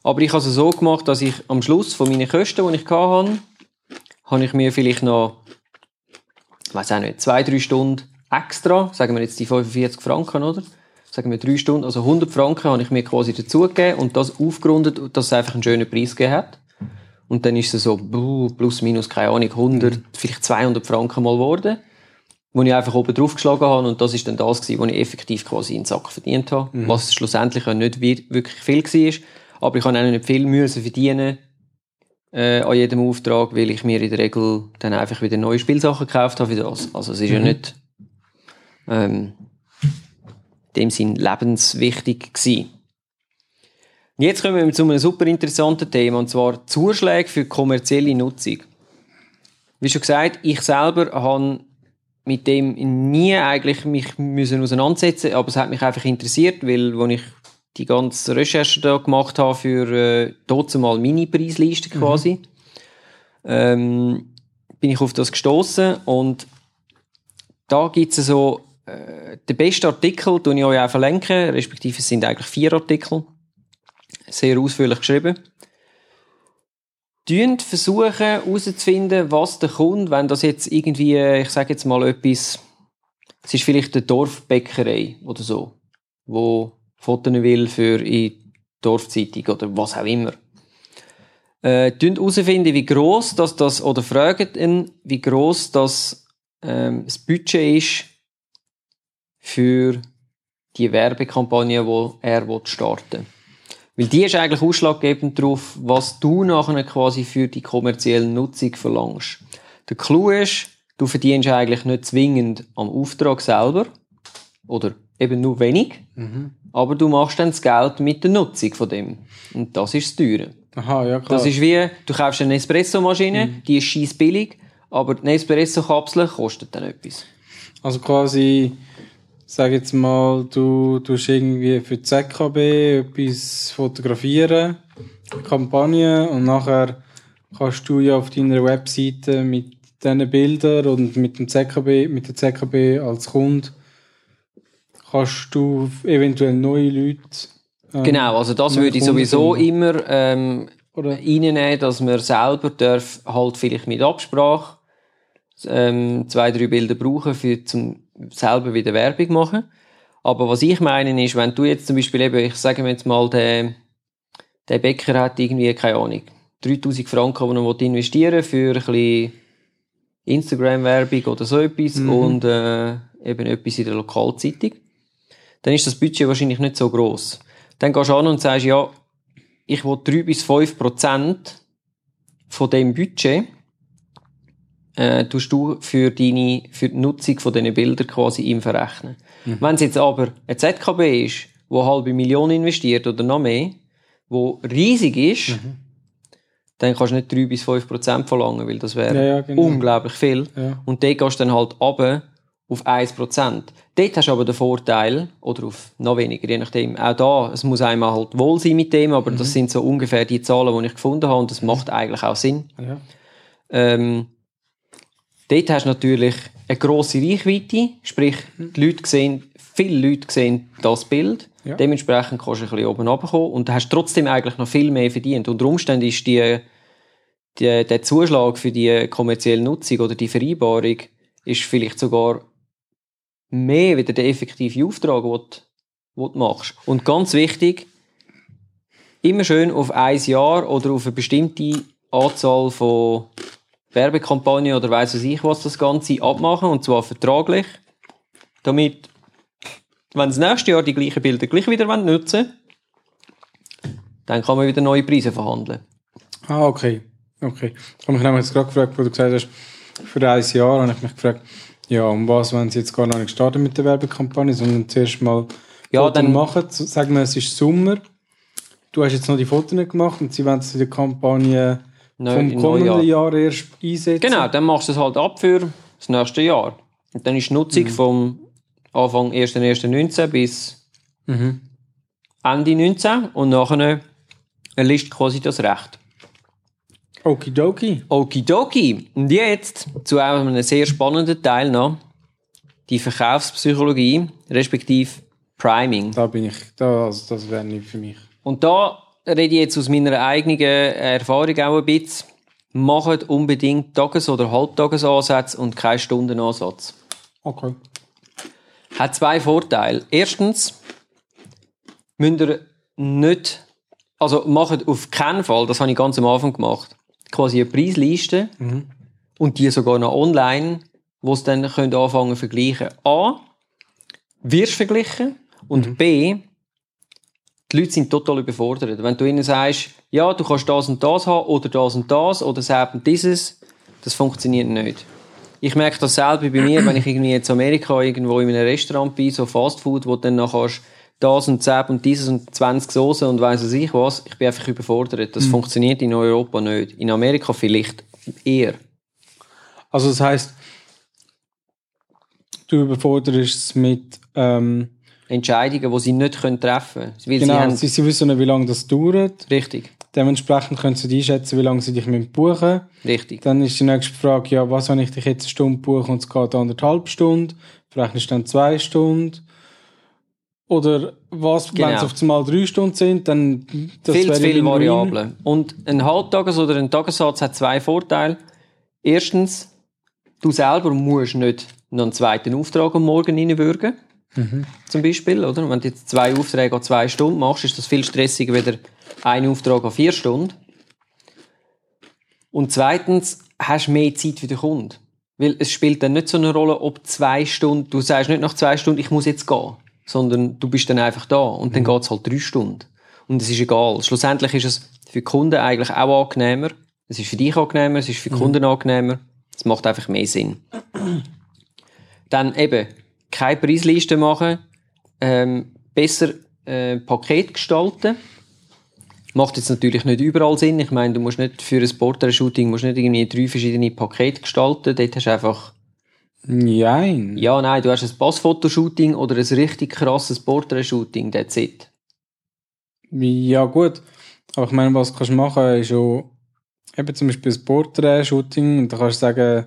Aber ich habe es so gemacht, dass ich am Schluss von meinen Kosten, die ich hatte, habe ich mir vielleicht noch, ich weiß auch nicht, zwei, drei Stunden extra, sagen wir jetzt die 45 Franken, oder? Sagen wir drei Stunden, also 100 Franken habe ich mir quasi dazugegeben und das aufgerundet, dass es einfach einen schönen Preis gegeben hat. Und dann ist es so, plus, minus, keine Ahnung, 100, mhm. vielleicht 200 Franken mal geworden, wo ich einfach oben drauf geschlagen habe und das ist dann das gewesen, was ich effektiv quasi in den Sack verdient habe, mhm. was schlussendlich auch nicht wirklich viel war. Aber ich habe auch nicht viel müssen verdienen äh, an jedem Auftrag, weil ich mir in der Regel dann einfach wieder neue Spielsachen gekauft habe für das. Also es ist mhm. ja nicht ähm, in dem Sinn lebenswichtig gewesen. Jetzt kommen wir zu einem super interessanten Thema, und zwar Zuschläge für kommerzielle Nutzung. Wie schon gesagt, ich selber habe mit dem nie eigentlich mich müssen auseinandersetzen, aber es hat mich einfach interessiert, weil, als ich die ganze Recherche da gemacht habe für äh, dort mal Mini-Preisliste mhm. quasi, mhm. ähm, bin ich auf das gestoßen und da gibt es so äh, den besten Artikel, den ich euch auch verlinken, respektive es sind eigentlich vier Artikel, sehr ausführlich geschrieben. Tun versuchen herauszufinden, was der Kunde, wenn das jetzt irgendwie, ich sage jetzt mal etwas, es ist vielleicht eine Dorfbäckerei oder so, wo Fotos will für die Dorfzeitung oder was auch immer. Äh, herausfinden, wie groß das, das oder fragen ihn, wie groß das, ähm, das Budget ist für die Werbekampagne, die er starten will. Weil die ist eigentlich ausschlaggebend darauf, was du nachher quasi für die kommerzielle Nutzung verlangst. Der Clou ist, du verdienst eigentlich nicht zwingend am Auftrag selber oder eben nur wenig, mhm. aber du machst dann das Geld mit der Nutzung von dem. Und das ist das Teure. Aha, ja klar. Das ist wie, du kaufst eine Espresso-Maschine, mhm. die ist scheiß billig, aber eine Espresso-Kapsel kostet dann etwas. Also quasi, sag jetzt mal, du tust irgendwie für die ZKB etwas fotografieren, eine Kampagne, und nachher kannst du ja auf deiner Webseite mit diesen Bildern und mit dem ZKB, mit der ZKB als Kunde kannst du eventuell neue Leute. Ähm, genau, also das würde ich sowieso finden. immer ähm, Oder? reinnehmen, dass man selber darf halt vielleicht mit Absprache ähm, zwei, drei Bilder brauchen, für zum selber wieder Werbung machen. Aber was ich meine ist, wenn du jetzt zum Beispiel eben, ich sage mir jetzt mal, der, der Bäcker hat irgendwie, keine Ahnung, 3000 Franken, die er investieren für ein bisschen Instagram-Werbung oder so etwas mhm. und äh, eben etwas in der Lokalzeitung dann ist das Budget wahrscheinlich nicht so groß. Dann gehst du an und sagst, ja, ich will 3 bis 5 Prozent von dem Budget äh, tust du für, deine, für die Nutzung von diesen Bildern quasi ihm verrechnen. Mhm. Wenn es jetzt aber ein ZKB ist, wo halbe Million investiert oder noch mehr, wo riesig ist, mhm. dann kannst du nicht 3 bis 5 Prozent verlangen, weil das wäre ja, ja, genau. unglaublich viel. Ja. Und dort gehst du dann halt runter auf 1%. Dort hast du aber den Vorteil, oder auf noch weniger, je nachdem, auch da, es muss einem halt wohl sein mit dem, aber mhm. das sind so ungefähr die Zahlen, die ich gefunden habe und das macht eigentlich auch Sinn. Ähm, dort hast du natürlich eine grosse Reichweite, sprich, die Leute sehen, viele Leute sehen das Bild, ja. dementsprechend kannst du ein bisschen oben runterkommen und hast trotzdem eigentlich noch viel mehr verdient. Unter Umständen ist die, die, der Zuschlag für die kommerzielle Nutzung oder die Vereinbarung ist vielleicht sogar mehr wieder den effektiven Auftrag, den du, den du machst. Und ganz wichtig, immer schön auf ein Jahr oder auf eine bestimmte Anzahl von Werbekampagnen oder weiss was ich was das Ganze abmachen und zwar vertraglich, damit, wenn das nächste Jahr die gleichen Bilder gleich wieder nutzen dann kann man wieder neue Preise verhandeln. Ah, okay. Okay. Ich habe mich nämlich jetzt gerade gefragt, wo du gesagt hast, für ein Jahr habe ich mich gefragt, ja, um was, wenn sie jetzt gar noch nicht starten mit der Werbekampagne, sondern zuerst mal Ja, Fotos dann- machen. Sagen wir, es ist Sommer. Du hast jetzt noch die Fotos nicht gemacht und sie wollen es in der Kampagne Neu- vom kommenden Neujahr. Jahr erst einsetzen. Genau, dann machst du es halt ab für das nächste Jahr. Und dann ist die Nutzung vom Anfang 1.1.19 bis Mhm. Ende 19 und nachher erlischt quasi das Recht. Okidoki. Okidoki. Und jetzt zu einem sehr spannenden Teil noch. Die Verkaufspsychologie, respektive Priming. Da bin ich, da, also das wäre nicht für mich. Und da rede ich jetzt aus meiner eigenen Erfahrung auch ein bisschen. Macht unbedingt Tages- oder Halbtagesansätze und keinen Stundenansatz. Okay. Hat zwei Vorteile. Erstens, müsst ihr nicht, also macht auf keinen Fall, das habe ich ganz am Anfang gemacht, quasi eine Preisliste und die sogar noch online, wo es dann könnt anfangen zu vergleichen. A, wirst verglichen und B, die Leute sind total überfordert. Wenn du ihnen sagst, ja, du kannst das und das haben oder das und das oder selbst und dieses, das funktioniert nicht. Ich merke das selber bei mir, wenn ich irgendwie jetzt in Amerika irgendwo in einem Restaurant bin, so Fast Food, wo du dann nachher hast, das und das und dieses und 20 Soßen und weiss was ich was, ich bin einfach überfordert. Das funktioniert in Europa nicht. In Amerika vielleicht eher. Also das heißt, du überforderst es mit, ähm, Entscheidungen, die sie nicht können treffen können. Weil sie genau, haben, sie, sie wissen nicht, wie lange das dauert. richtig, Dementsprechend können sie einschätzen, wie lange sie dich buchen. richtig. Dann ist die nächste Frage, ja, was, wenn ich dich jetzt eine Stunde buche und es geht anderthalb Stunden? Vielleicht ist dann zwei Stunden. Oder was, wenn Genau. es auf einmal drei Stunden sind, dann das viel zu viele. Variablen. Und ein Halbtages- oder ein Tagessatz hat zwei Vorteile. Erstens, du selber musst nicht noch einen zweiten Auftrag am Morgen reinwürgen. Zum Beispiel, oder? Wenn du jetzt zwei Aufträge an zwei Stunden machst, ist das viel stressiger, wieder ein Auftrag an vier Stunden. Und zweitens, hast du mehr Zeit für den Kunden. Weil es spielt dann nicht so eine Rolle, ob zwei Stunden, du sagst nicht nach zwei Stunden, ich muss jetzt gehen, sondern du bist dann einfach da und dann geht's halt drei Stunden. Und es ist egal. Schlussendlich ist es für die Kunden eigentlich auch angenehmer. Es ist für dich angenehmer, es ist für die Kunden angenehmer. Es macht einfach mehr Sinn. Dann eben, keine Preisliste machen, ähm, besser äh, Paket gestalten. Macht jetzt natürlich nicht überall Sinn. Ich meine, du musst nicht für ein Portrait-Shooting musst nicht irgendwie drei verschiedene Pakete gestalten. Dort hast du einfach, Nein. ja, nein, du hast ein Passfotoshooting oder ein richtig krasses Portrait-Shooting. That's it. Ja, gut. Aber ich meine, was du kannst machen, ist auch eben zum Beispiel ein Portrait-Shooting und da kannst du sagen,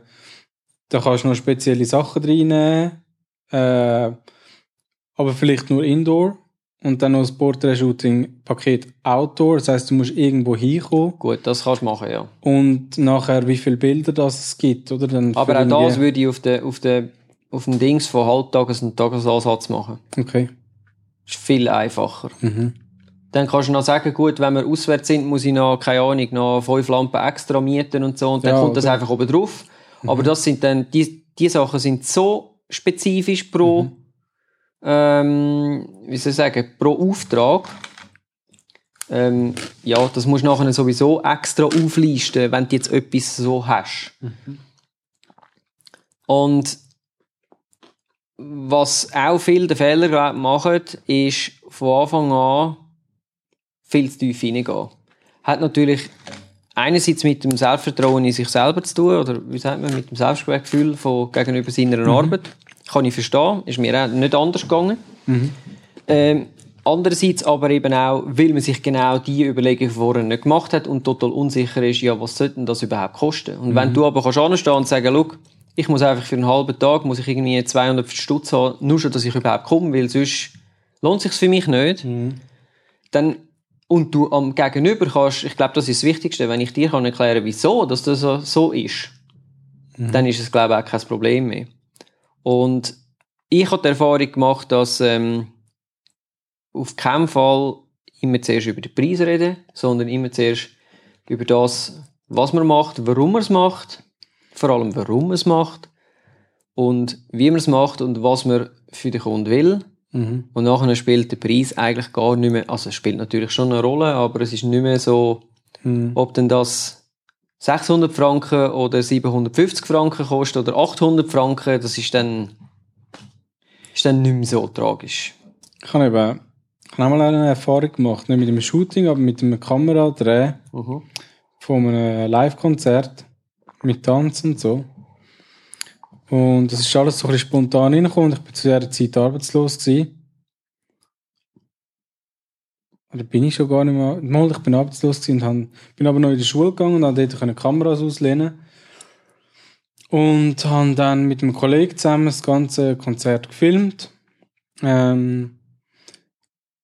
da kannst du noch spezielle Sachen reinnehmen, äh, aber vielleicht nur Indoor und dann noch das Portrait-Shooting-Paket Outdoor, das heißt, du musst irgendwo hinkommen Gut, das kannst du machen, ja. und nachher, wie viele Bilder das es gibt, oder? Dann Aber auch das würde ich auf den, auf den, auf dem Dings von Halbtages- und Tagesansatz machen. Okay. Ist viel einfacher. Mhm. Dann kannst du noch sagen, gut, wenn wir auswärts sind, muss ich noch, keine Ahnung, noch fünf Lampen extra mieten und so. Und dann Ja, kommt das einfach oben drauf. Aber das sind dann, die, die Sachen sind so spezifisch pro, ähm, wie soll ich sagen, pro Auftrag. Ähm, ja, das musst du nachher sowieso extra auflisten, wenn du jetzt etwas so hast. Und was auch viele den Fehler machen, ist von Anfang an viel zu tief hineingehen. Hat natürlich einerseits mit dem Selbstvertrauen in sich selber zu tun, oder wie sagt man, mit dem Selbstwertgefühl von gegenüber seiner Arbeit. Kann ich verstehen, ist mir auch nicht anders gegangen. Ähm, andererseits aber eben auch, weil man sich genau die Überlegung vorher nicht gemacht hat und total unsicher ist, ja, was sollte denn das überhaupt kosten? Und wenn du aber kannst anstehen und sagen, schau, ich muss einfach für einen halben Tag, muss ich irgendwie 200 Stutz haben, nur schon, dass ich überhaupt komme, weil sonst lohnt sich für mich nicht. Dann, und du am Gegenüber kannst, ich glaube, das ist das Wichtigste, wenn ich dir kann erklären, wieso, dass das so, so ist, dann ist es, glaube ich, auch kein Problem mehr. Und ich habe die Erfahrung gemacht, dass ähm, auf keinen Fall immer zuerst über den Preis reden, sondern immer zuerst über das, was man macht, warum man es macht, vor allem warum man es macht und wie man es macht und was man für den Kunden will. Mhm. Und nachher spielt der Preis eigentlich gar nicht mehr, also es spielt natürlich schon eine Rolle, aber es ist nicht mehr so, Mhm. ob denn das 600 Franken oder 750 Franken kostet oder 800 Franken, das ist dann, ist dann nicht mehr so tragisch. Ich habe eben ich habe auch mal eine Erfahrung gemacht, nicht mit einem Shooting, aber mit einem Kameradreh von einem Live-Konzert mit Tanz und so. Und das ist alles so ein bisschen spontan reingekommen ich bin zu dieser Zeit arbeitslos gewesen. Oder bin ich schon gar nicht mehr, mal, ich bin arbeitslos und hab, bin aber noch in die Schule gegangen und habe dort Kameras auslehnen und habe dann mit einem Kollegen zusammen das ganze Konzert gefilmt. Ähm,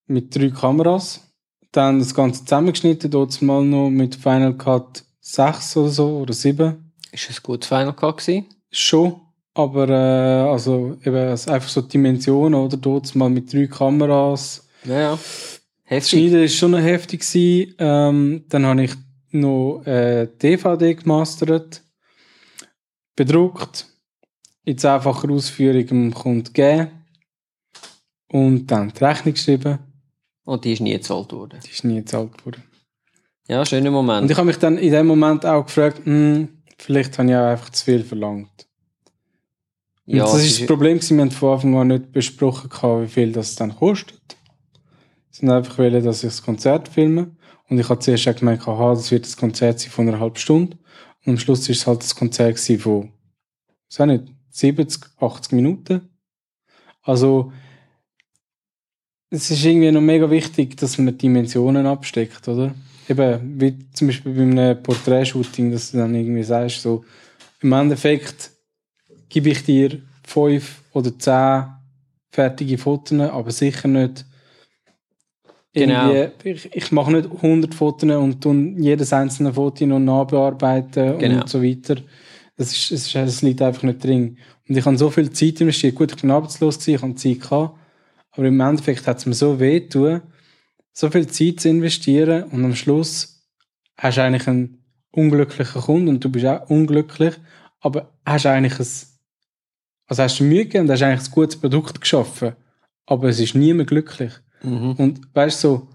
mit drei Kameras. Dann das Ganze zusammengeschnitten, dort mal noch mit Final Cut 6 oder so, oder 7. Ist es gut Final Cut gewesen? Schon, aber äh, also eben einfach so Dimensionen, oder? Dort mal mit drei Kameras. Ja, ja. Heftig. Schneiden ist schon noch heftig gewesen. Ähm, dann habe ich noch äh, DVD gemastert, bedruckt, in zehnfacher Ausführung dem Kunden gegeben und dann die Rechnung geschrieben. Und die ist nie gezahlt worden. Die ist nie gezahlt worden. Ja, schöner Und Moment. ich habe mich dann in dem Moment auch gefragt, hm, vielleicht habe ich auch einfach zu viel verlangt. Und Ja, das ist das Problem, wir haben von Anfang an nicht besprochen, wie viel das dann kostet. Haben einfach wollen, dass ich das Konzert filme. Und ich habe zuerst gemeint, aha, das wird das Konzert sein von einer halben Stunde. Und am Schluss ist es halt das Konzert von, weiß auch nicht, 70, 80 Minuten. Also, es ist irgendwie noch mega wichtig, dass man Dimensionen absteckt, oder? Eben, wie zum Beispiel bei einem Porträtshooting, dass du dann irgendwie sagst, so, im Endeffekt gebe ich dir fünf oder zehn fertige Fotos, aber sicher nicht Genau. ich, ich mache nicht 100 Fotos und tun jedes einzelne Foto noch nachbearbeiten Genau. und so weiter. Das, ist, es ist, es liegt einfach nicht drin. Und ich habe so viel Zeit investiert. Gut, ich bin arbeitslos gewesen, ich habe Zeit gehabt. Aber im Endeffekt hat es mir so weh getan, so viel Zeit zu investieren und am Schluss hast du eigentlich einen unglücklichen Kunden und du bist auch unglücklich, aber hast eigentlich ein, also hast du Mühe gegeben und hast eigentlich ein gutes Produkt geschaffen, aber es ist niemand glücklich. Mhm. Und weißt du, so,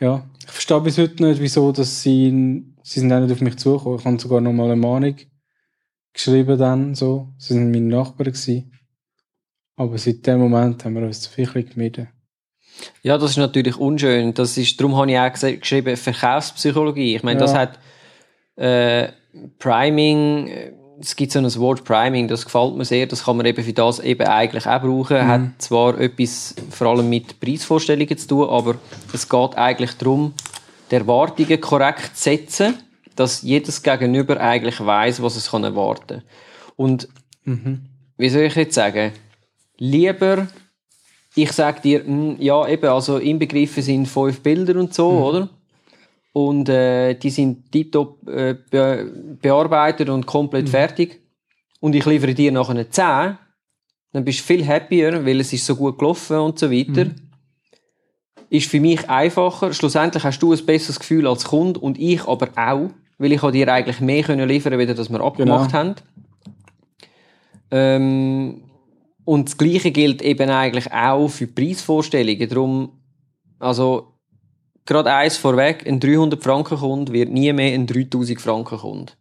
ja, ich verstehe bis heute nicht, wieso, dass sie, sie sind auch nicht auf mich zugekommen. Ich habe sogar noch mal eine Mahnung geschrieben dann, so. Sie sind meine Nachbarn gewesen. Aber seit dem Moment haben wir uns zu viel gemieden. Ja, das ist natürlich unschön. Das ist, darum habe ich auch geschrieben, Verkaufspsychologie. Ich meine, das Ja. hat äh, Priming, äh, es gibt so ein Wort Priming, das gefällt mir sehr. Das kann man eben für das eben eigentlich auch brauchen. Hat zwar etwas vor allem mit Preisvorstellungen zu tun, aber es geht eigentlich darum, die Erwartungen korrekt zu setzen, dass jedes Gegenüber eigentlich weiß, was es kann erwarten. Und wie soll ich jetzt sagen? Lieber ich sag dir, hm, ja, eben, also inbegriffen sind fünf Bilder und so, oder? Und äh, die sind tiptop äh, be bearbeitet und komplett fertig. Und ich liefere dir nachher eine 10, dann bist du viel happier, weil es ist so gut gelaufen und so weiter. Ist für mich einfacher. Schlussendlich hast du ein besseres Gefühl als Kunde und ich aber auch, weil ich habe dir eigentlich mehr können liefern, wie das wir abgemacht Genau. haben. Ähm, und das Gleiche gilt eben eigentlich auch für Preisvorstellungen. Darum, also, gerade eins vorweg, ein 300 Franken Kunde wird nie mehr ein 3000 Franken Kunde.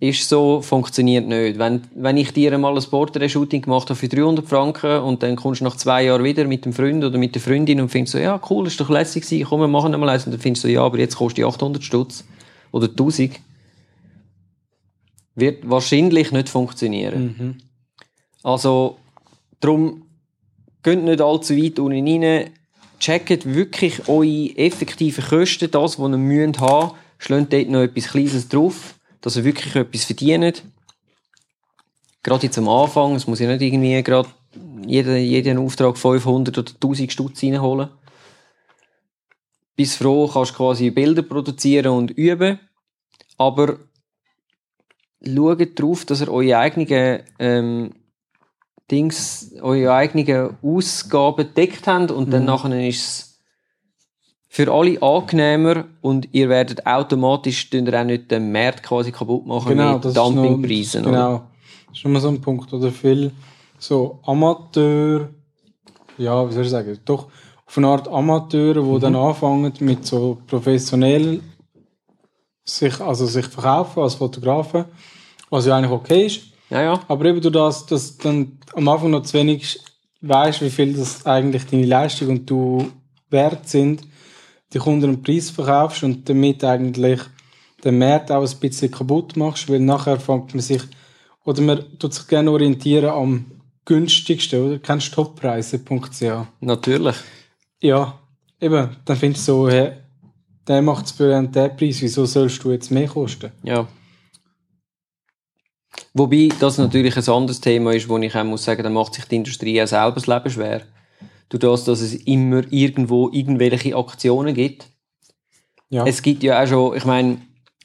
Ist so, funktioniert nicht. Wenn, wenn ich dir einmal ein Portrait-Shooting gemacht habe für 300 Franken und dann kommst du nach zwei Jahren wieder mit dem Freund oder mit der Freundin und findest so, ja, cool, ist doch lässig gewesen, komm, wir machen einmal eins. Und dann findest du so, ja, aber jetzt kostet die 800 Stutz oder 1000. Wird wahrscheinlich nicht funktionieren. Mhm. Also, darum, geht nicht allzu weit unten rein. Checkt wirklich eure effektiven Kosten, das, was ihr müsst haben. Schlägt dort noch etwas Kleines drauf, dass ihr wirklich etwas verdient. Gerade jetzt am Anfang, es muss ja nicht irgendwie gerade jeden, jeden Auftrag 500 oder 1000 Stutz reinholen. Bis froh kannst du quasi Bilder produzieren und üben. Aber schaut darauf, dass ihr eure eigenen ähm, Dings, eure eigenen Ausgaben gedeckt habt und dann nachher ist es für alle angenehmer und ihr werdet automatisch ihr auch nicht den Markt quasi kaputt machen Genau, mit das ist noch- Dumpingpreisen. oder? Genau. Das ist immer so ein Punkt. Oder viel so Amateur, ja, wie soll ich sagen, doch auf eine Art Amateure, die dann anfangen mit so professionell sich, also sich verkaufen als Fotografen, was ja eigentlich okay ist. Ja, ja. Aber eben durch das, dass du dann am Anfang noch zu wenig weißt, wie viel das eigentlich deine Leistung und du wert sind, die Kunden einen Preis verkaufst und damit eigentlich den Markt auch ein bisschen kaputt machst, weil nachher fängt man sich, oder man tut sich gerne orientieren am günstigsten, oder? Kennst du toppreise.ch? Natürlich. Ja, eben, dann findest du so, hey, der macht es für den Preis, wieso sollst du jetzt mehr kosten? Ja. Wobei das natürlich ein anderes Thema ist, wo ich auch muss sagen, da macht sich die Industrie auch selber das Leben schwer. Durch das, dass es immer irgendwo irgendwelche Aktionen gibt. Ja, Es gibt ja auch schon, ich meine,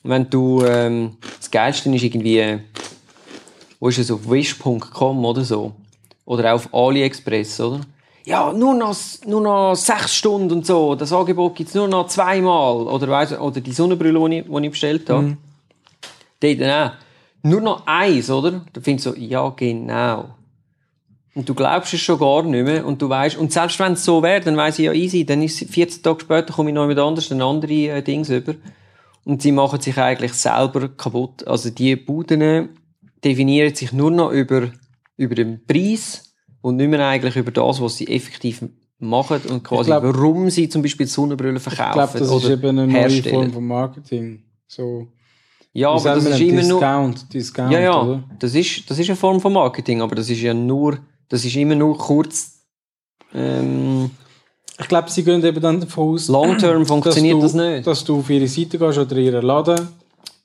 wenn du, ähm, das Geilste ist irgendwie, wo ist es, auf wish.com oder so. Oder auch auf AliExpress, oder? Ja, nur noch, nur noch sechs Stunden und so. Das Angebot gibt's nur noch zweimal. Oder, weiss, oder die Sonnenbrille, die ich, die ich bestellt habe. Dort dann auch. Nur noch eins, oder? Da findest du so, ja, genau. Und du glaubst es schon gar nicht mehr. Und du weißt, und selbst wenn es so wäre, dann weiss ich ja easy, dann ist es 14 Tage später komme ich noch mit anders ein andere äh, Dings über. Und sie machen sich eigentlich selber kaputt. Also die Buden definieren sich nur noch über, über den Preis und nicht mehr eigentlich über das, was sie effektiv machen und quasi glaub- warum sie zum Beispiel Sonnenbrillen verkaufen ich glaube, das ist oder eben eine neue herstellen. Form von Marketing. So, ja, aber das ist immer nur Discount, Discount, ja, ja, oder? das ist, das ist eine Form von Marketing, aber das ist ja nur, das ist immer nur kurz, ähm, Ich glaube, sie gehen eben dann davon aus, long-term funktioniert du, das nicht. dass du auf ihre Seite gehst oder ihren Laden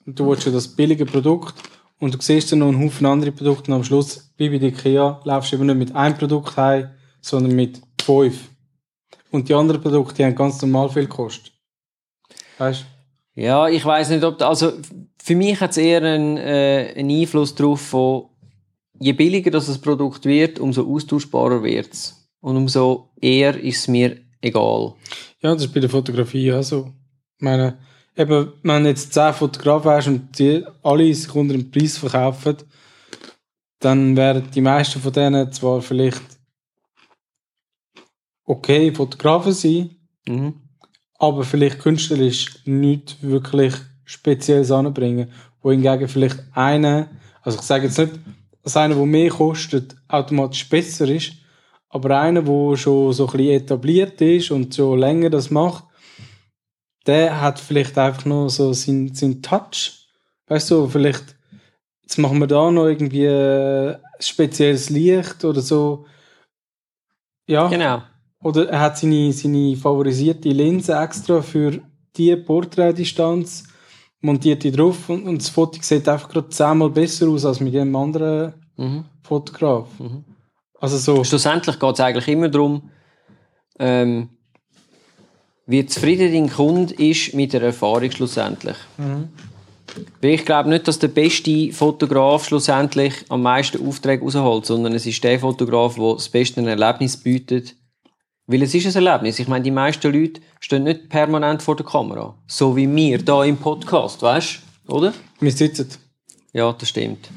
und du willst ja das billige Produkt und du siehst dann noch einen Haufen andere Produkte und am Schluss, wie bei Ikea, laufst du eben nicht mit einem Produkt heim, sondern mit fünf. Und die anderen Produkte, die haben ganz normal viel gekostet. Weißt Ja, ich weiß nicht, ob, also, für mich hat es eher einen, äh, einen Einfluss darauf von, je billiger das ein Produkt wird, umso austauschbarer wird's. Und umso eher ist es mir egal. Ja, das ist bei der Fotografie ja so. Ich meine, eben, wenn du jetzt zehn Fotografen hast und die alle sich unter dem Preis verkaufen, dann werden die meisten von denen zwar vielleicht okay Fotografen sein, Mhm. aber vielleicht künstlerisch nicht wirklich Spezielles anbringen. Wohingegen vielleicht einer, also ich sage jetzt nicht, dass einer, der mehr kostet, automatisch besser ist, aber einer, der schon so ein bisschen etabliert ist und schon länger das macht, der hat vielleicht einfach noch so seinen, seinen Touch. Weißt du, vielleicht, jetzt machen wir da noch irgendwie äh, ein spezielles Licht oder so. Ja. Genau. Oder er hat seine, seine favorisierte Linse extra für die Porträtdistanz, montiert die drauf und, und das Foto sieht einfach gerade zehnmal besser aus als mit jedem anderen Mhm. Fotograf. Also so, Schlussendlich geht es eigentlich immer darum, ähm, wie zufrieden dein Kunde ist mit der Erfahrung schlussendlich. Weil ich glaube nicht, dass der beste Fotograf schlussendlich am meisten Aufträge rausholt, sondern es ist der Fotograf, der das beste Erlebnis bietet. Weil es ist ein Erlebnis. Ich meine, die meisten Leute stehen nicht permanent vor der Kamera. So wie wir da im Podcast, weißt du? Oder? wir sitzen. Ja, das stimmt.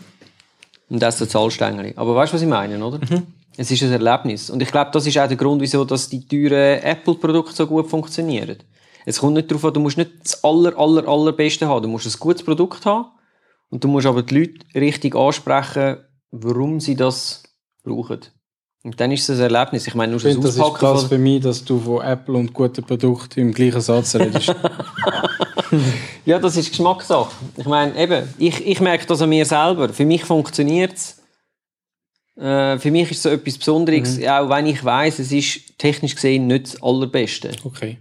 Und das ist Zahlstängel. Aber weißt du, was ich meine, oder? Es ist ein Erlebnis. Und ich glaube, das ist auch der Grund, wieso dass die teuren Apple-Produkte so gut funktionieren. Es kommt nicht darauf an, du musst nicht das aller, aller, allerbeste haben. Du musst ein gutes Produkt haben. Und du musst aber die Leute richtig ansprechen, warum sie das brauchen. Und dann ist es ein Erlebnis. Ich meine, nur Ich das finde, das ist von... für mich, dass du von Apple und guten Produkten im gleichen Satz redest. Ja, das ist Geschmackssache. Ich meine, eben, ich, ich merke das an mir selber. Für mich funktioniert es. Äh, für mich ist es so etwas Besonderes, auch wenn ich weiß, es ist technisch gesehen nicht das Allerbeste. Okay.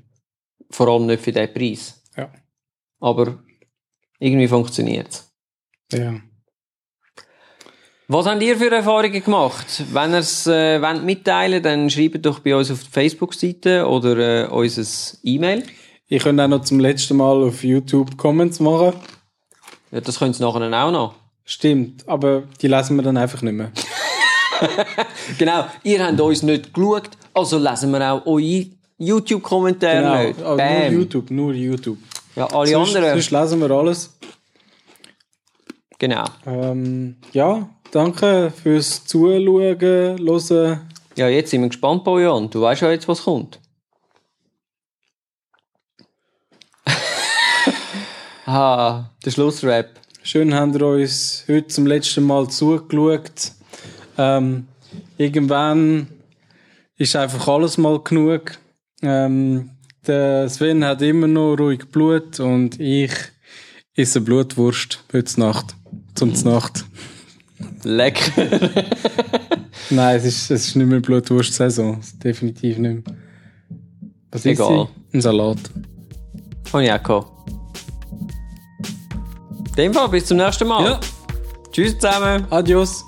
Vor allem nicht für diesen Preis. Ja. Aber irgendwie funktioniert es. Ja. Was habt ihr für Erfahrungen gemacht? Wenn ihr es äh, wollt mitteilen dann schreibt doch bei uns auf die Facebook-Seite oder äh, unser E-Mail. Ich könnte auch noch zum letzten Mal auf YouTube Comments machen. Ja, das könnt ihr nachher auch noch. Stimmt, aber die lesen wir dann einfach nicht mehr. genau, ihr habt uns nicht geschaut, also lesen wir auch eure YouTube-Kommentare nicht. Genau, aber nur Bam. YouTube, nur YouTube. Ja, alle Sonst, anderen. sonst lesen wir alles. Genau. Ähm, ja, danke fürs Zuschauen, Hören. Ja, jetzt sind wir gespannt, Bojan. Du weißt ja jetzt, was kommt. ah, der Schlussrap. Schön habt ihr uns heute zum letzten Mal zugeschaut. Ähm, irgendwann ist einfach alles mal genug. Ähm, der Sven hat immer noch ruhig Blut und ich esse Blutwurst heute Nacht. Zum Nacht. Lecker. Nein, es ist, es ist nicht mehr Blutwurst-Saison. Definitiv nicht mehr. Was ist Egal. Ein Salat. Habe ich auch gehabt. In dem Fall, bis zum nächsten Mal. Ja. Tschüss zusammen. Adios.